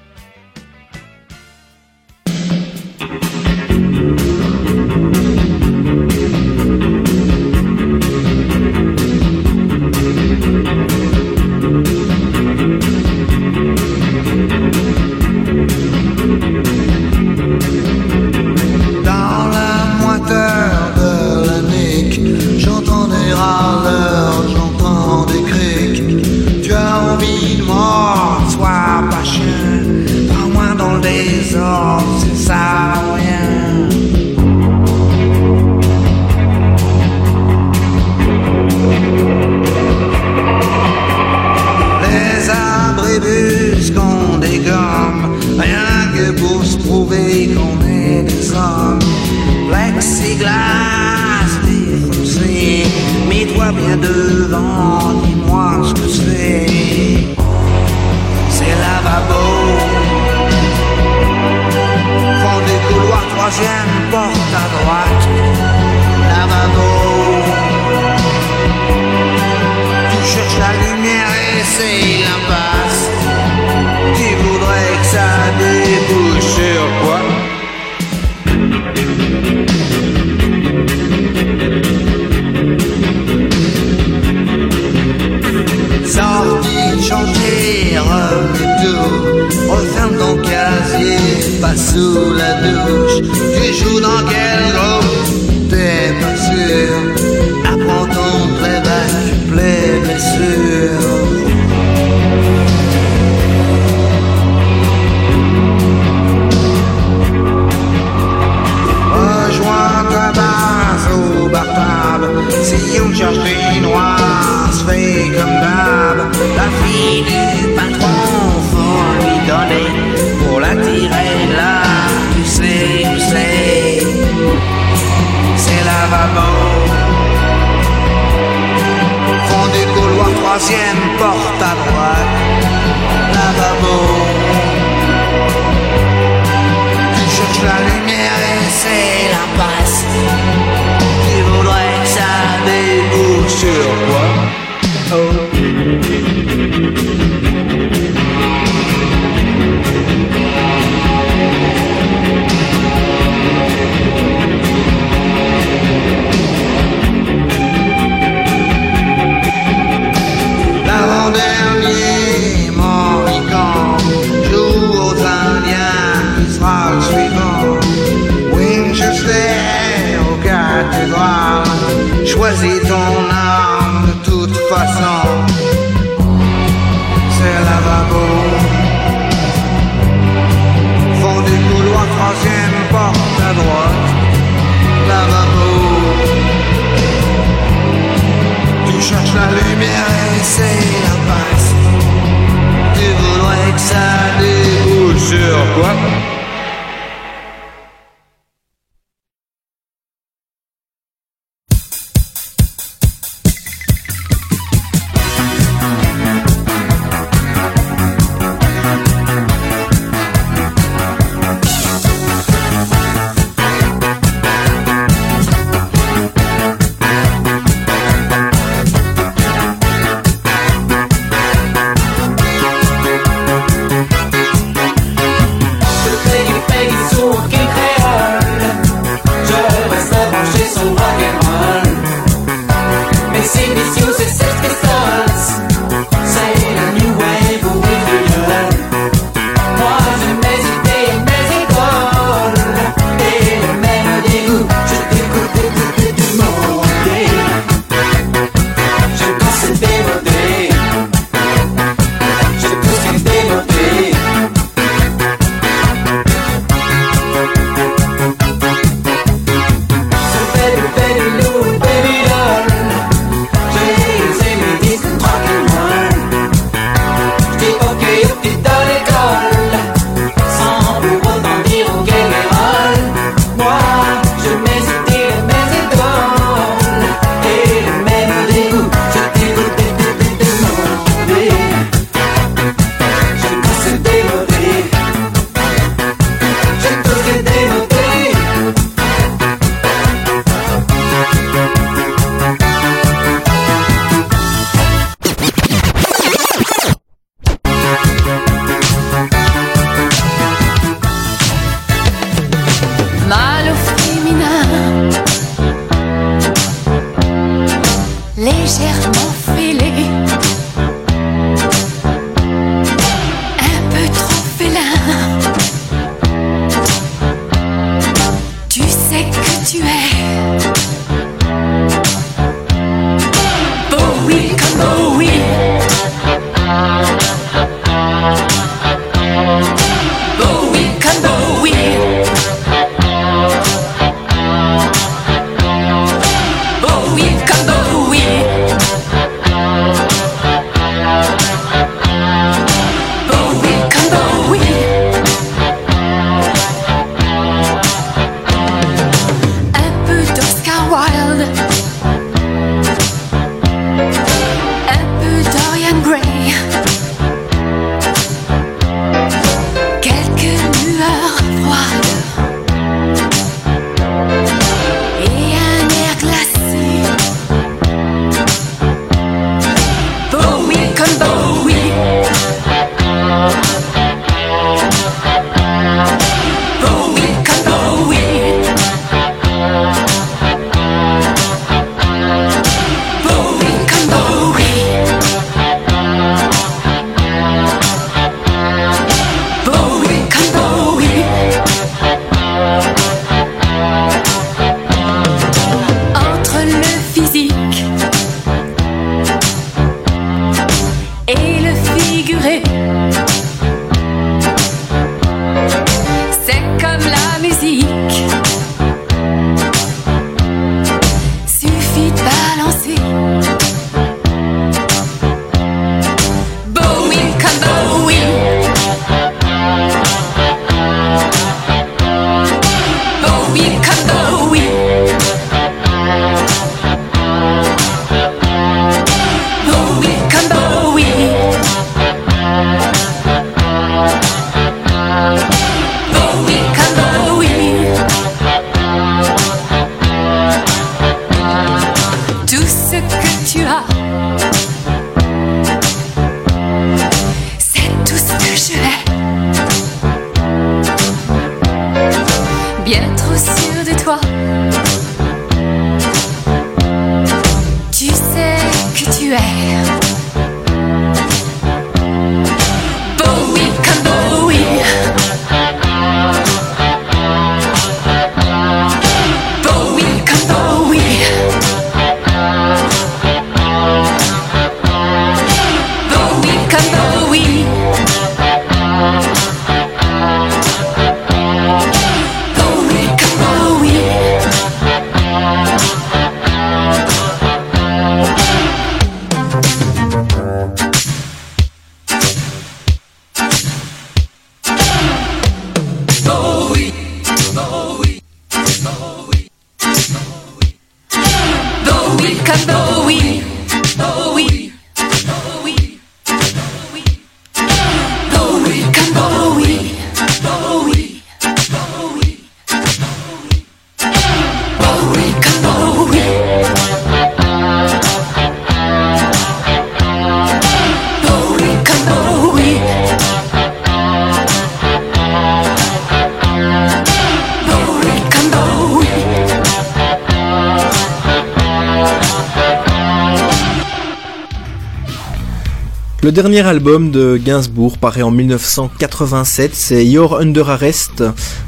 Dernier album de Gainsbourg paraît en 1987, c'est Your Under Arrest,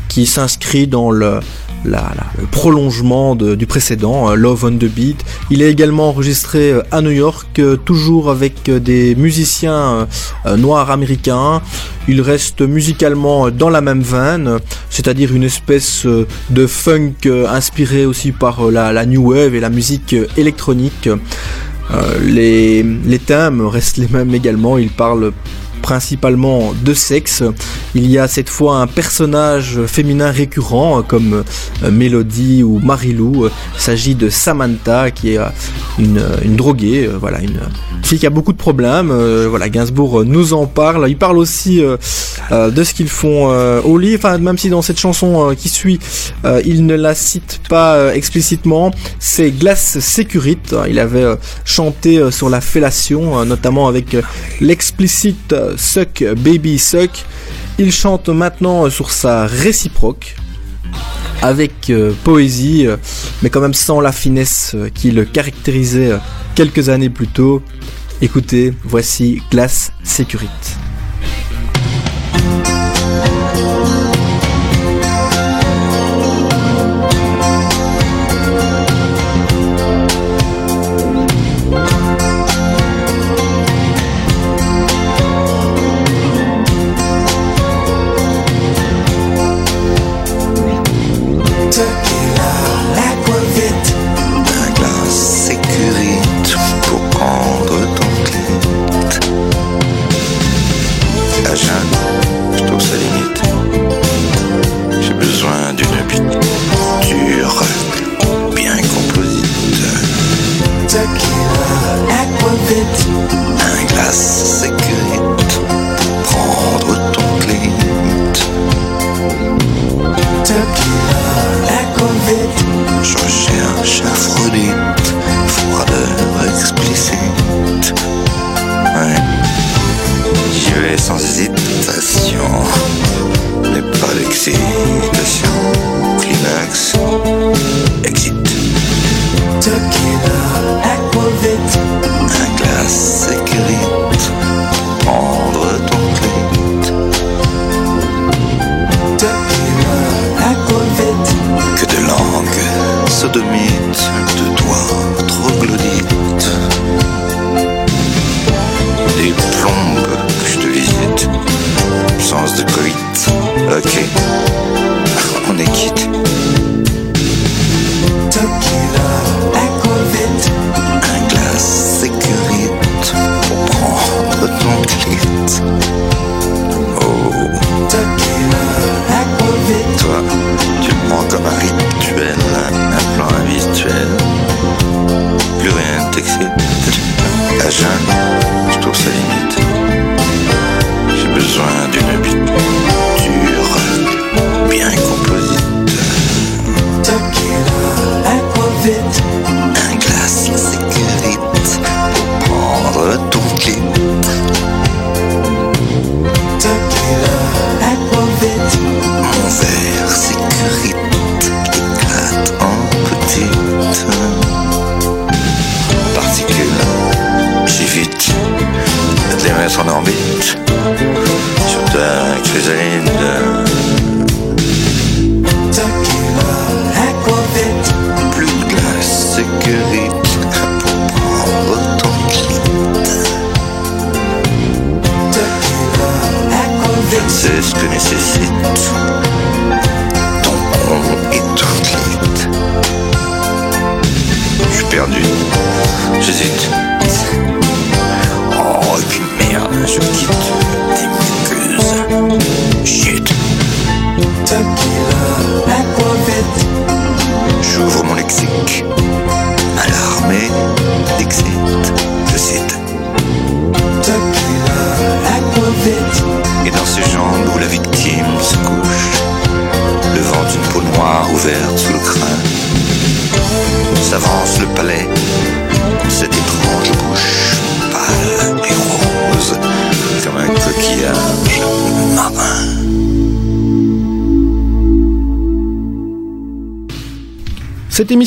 qui s'inscrit dans le, prolongement du précédent, euh, Love on the Beat. Il est également enregistré euh, à New York, euh, toujours avec des musiciens noirs américains. Il reste musicalement dans la même veine, c'est-à-dire une espèce de funk inspiré aussi par la, new wave et la musique électronique. Euh, les, les thèmes restent les mêmes également, ils parlent principalement de sexe. Il y a cette fois un personnage féminin récurrent comme euh, Mélodie ou Marilou. Il s'agit de Samantha qui est euh, une, euh, une droguée, voilà, une fille qui a beaucoup de problèmes. Voilà, Gainsbourg nous en parle. Il parle aussi de ce qu'ils font au lit, même si dans cette chanson qui suit, il ne la cite pas explicitement. C'est Glass Securite. Il avait chanté sur la fellation, notamment avec l'explicite Suck Baby Suck. Il chante maintenant sur sa réciproque avec euh, poésie, euh, mais quand même sans la finesse euh, qui le caractérisait quelques années plus tôt. Écoutez, voici Glass Securite.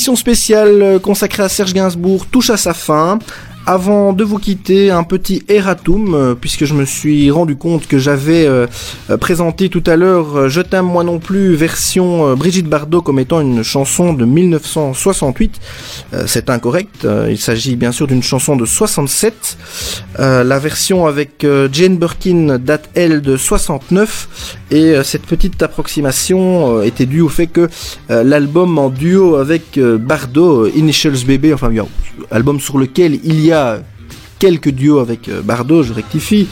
Cette émission spéciale euh, consacrée à Serge Gainsbourg touche à sa fin. Avant de vous quitter, un petit erratum, euh, puisque je me suis rendu compte que j'avais euh, présenté tout à l'heure Je t'aime moi non plus, version Brigitte Bardot comme étant une chanson de 1968. Euh, C'est incorrect, il s'agit bien sûr d'une chanson de 67. Euh, la version avec Jane Birkin date elle de 69, et cette petite approximation était due au fait que l'album en duo avec euh, Bardot, euh, Initials Baby, enfin album sur lequel il y a quelques duos avec euh, Bardot, je rectifie,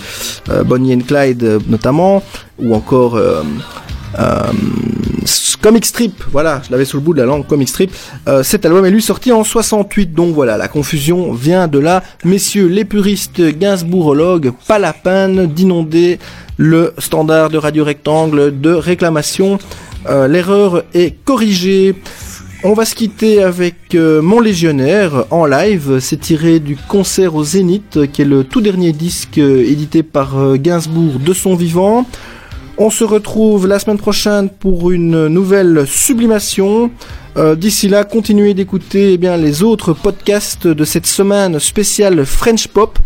euh, Bonnie and Clyde euh, notamment, ou encore euh, euh, Comic Strip, voilà, je l'avais sous le bout de la langue, Comic Strip. Euh, cet album est lui sorti en 68, donc voilà, la confusion vient de là. Messieurs les puristes Gainsbourgologues, pas la peine d'inonder le standard de Radio Rectangle de réclamation. Euh, L'erreur est corrigée. On va se quitter avec euh, Mon Légionnaire en live. C'est tiré du concert au Zénith, qui est le tout dernier disque euh, édité par Gainsbourg de son vivant. On se retrouve la semaine prochaine pour une nouvelle sublimation. D'ici là, continuez d'écouter eh bien les autres podcasts de cette semaine spéciale French Pop.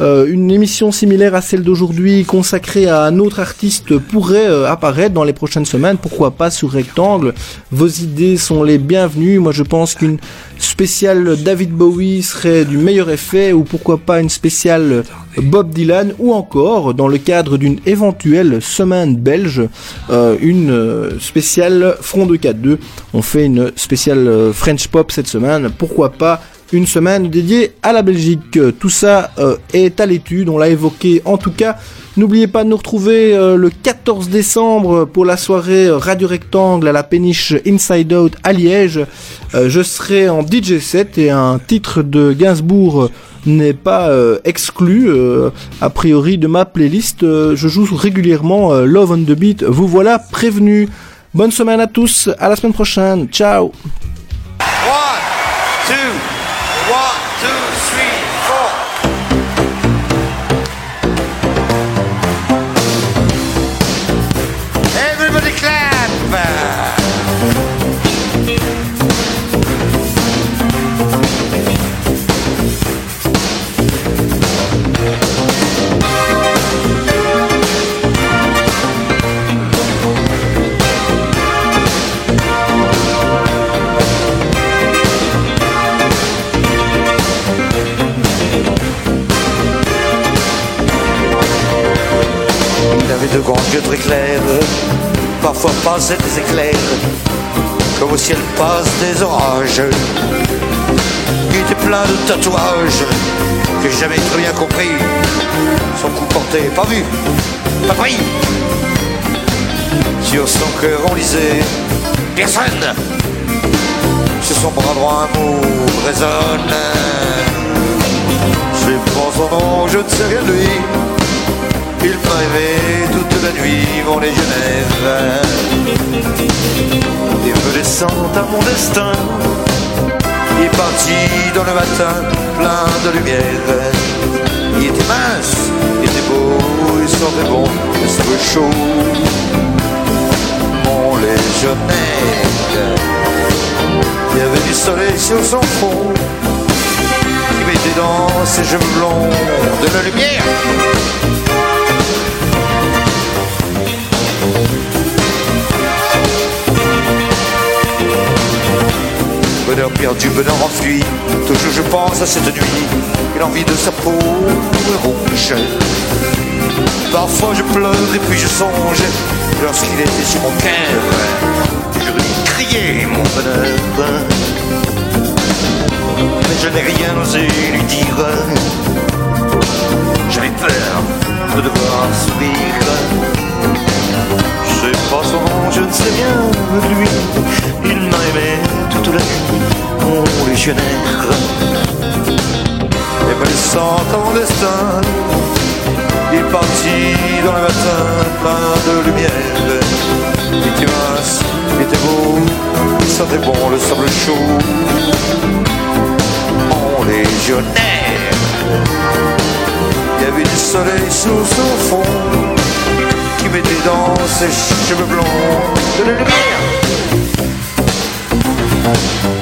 Euh, une émission similaire à celle d'aujourd'hui consacrée à un autre artiste pourrait euh, apparaître dans les prochaines semaines. Pourquoi pas sur Rectangle? Vos idées sont les bienvenues. Moi, je pense qu'une spéciale David Bowie serait du meilleur effet, ou pourquoi pas une spéciale Bob Dylan, ou encore, dans le cadre d'une éventuelle semaine belge, euh, une spéciale Front de 4-2. On fait une spéciale French Pop cette semaine. Pourquoi pas une semaine dédiée à la Belgique. Tout ça euh, est à l'étude, on l'a évoqué en tout cas. N'oubliez pas de nous retrouver euh, le 14 décembre pour la soirée euh, Radio Rectangle à la péniche Inside Out à Liège. Je serai en DJ set et un titre de Gainsbourg n'est pas exclu a priori de ma playlist. Je joue régulièrement Love on the Beat. Vous voilà prévenus. Bonne semaine à tous, à la semaine prochaine. Ciao de grands yeux très clairs, parfois passaient des éclairs, comme au ciel passent des orages. Il était plein de tatouages, que j'ai jamais très bien compris. Son coup porté, pas vu, pas pris. Sur son cœur on lisait personne. Sur son bras droit un mot résonne. Je prends son nom, je ne sais rien de lui. Il m'a aimé toute la nuit, mon. Et me laissant à mon destin, il est parti dans le matin, plein de lumière. Il était mince, il était beau, il sentait bon, il savait chaud. Mon légionnaire, il y avait du soleil sur son front, qui mettait dans ses cheveux blonds de la lumière. Perdu, bonheur enfui, toujours je pense à cette nuit, et l'envie de sa peau me ronge. Parfois je pleure et puis je songe, lorsqu'il était sur mon cœur, je lui criais mon bonheur. Mais je n'ai rien osé lui dire, j'avais peur de devoir sourire. Je sais pas son nom, je ne sais rien de lui. Il m'a aimé toute la nuit, mon légionnaire. Et laissant à mon destin, il est parti dans le matin plein de lumière. Il était mince, il était beau, il sentait bon le sable chaud. On légionnaire, il y avait du soleil sous son fond qui mettait dans ses cheveux blonds de la lumière. On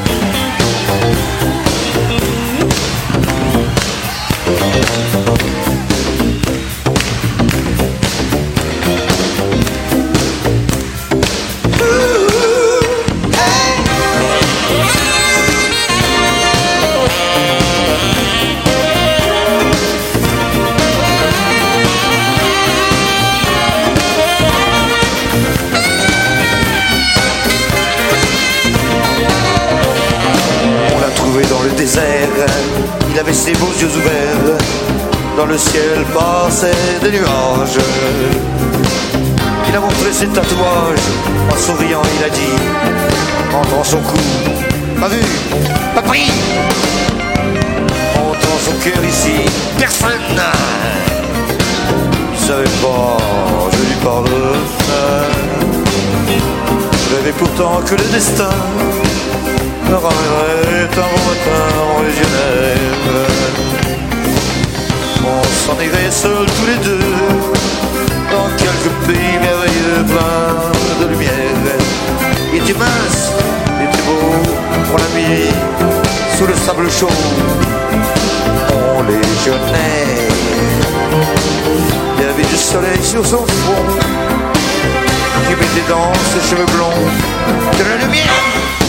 yeux dans le ciel passaient des nuages. Il a montré ses tatouages, en souriant il a dit, en tend son cou, pas vu, pas pris. On tend son cœur ici, personne. Je savais pas, je lui pardonne. Je rêvais pourtant que le destin me ramènerait un bon matin en. On s'en irait seuls tous les deux dans quelques pays merveilleux pleins de lumière. Il était mince, il était beau, on l'a mis sous le sable chaud. On légionnaire. Il y avait du soleil sur son front qui mettait dans ses cheveux blonds de la lumière.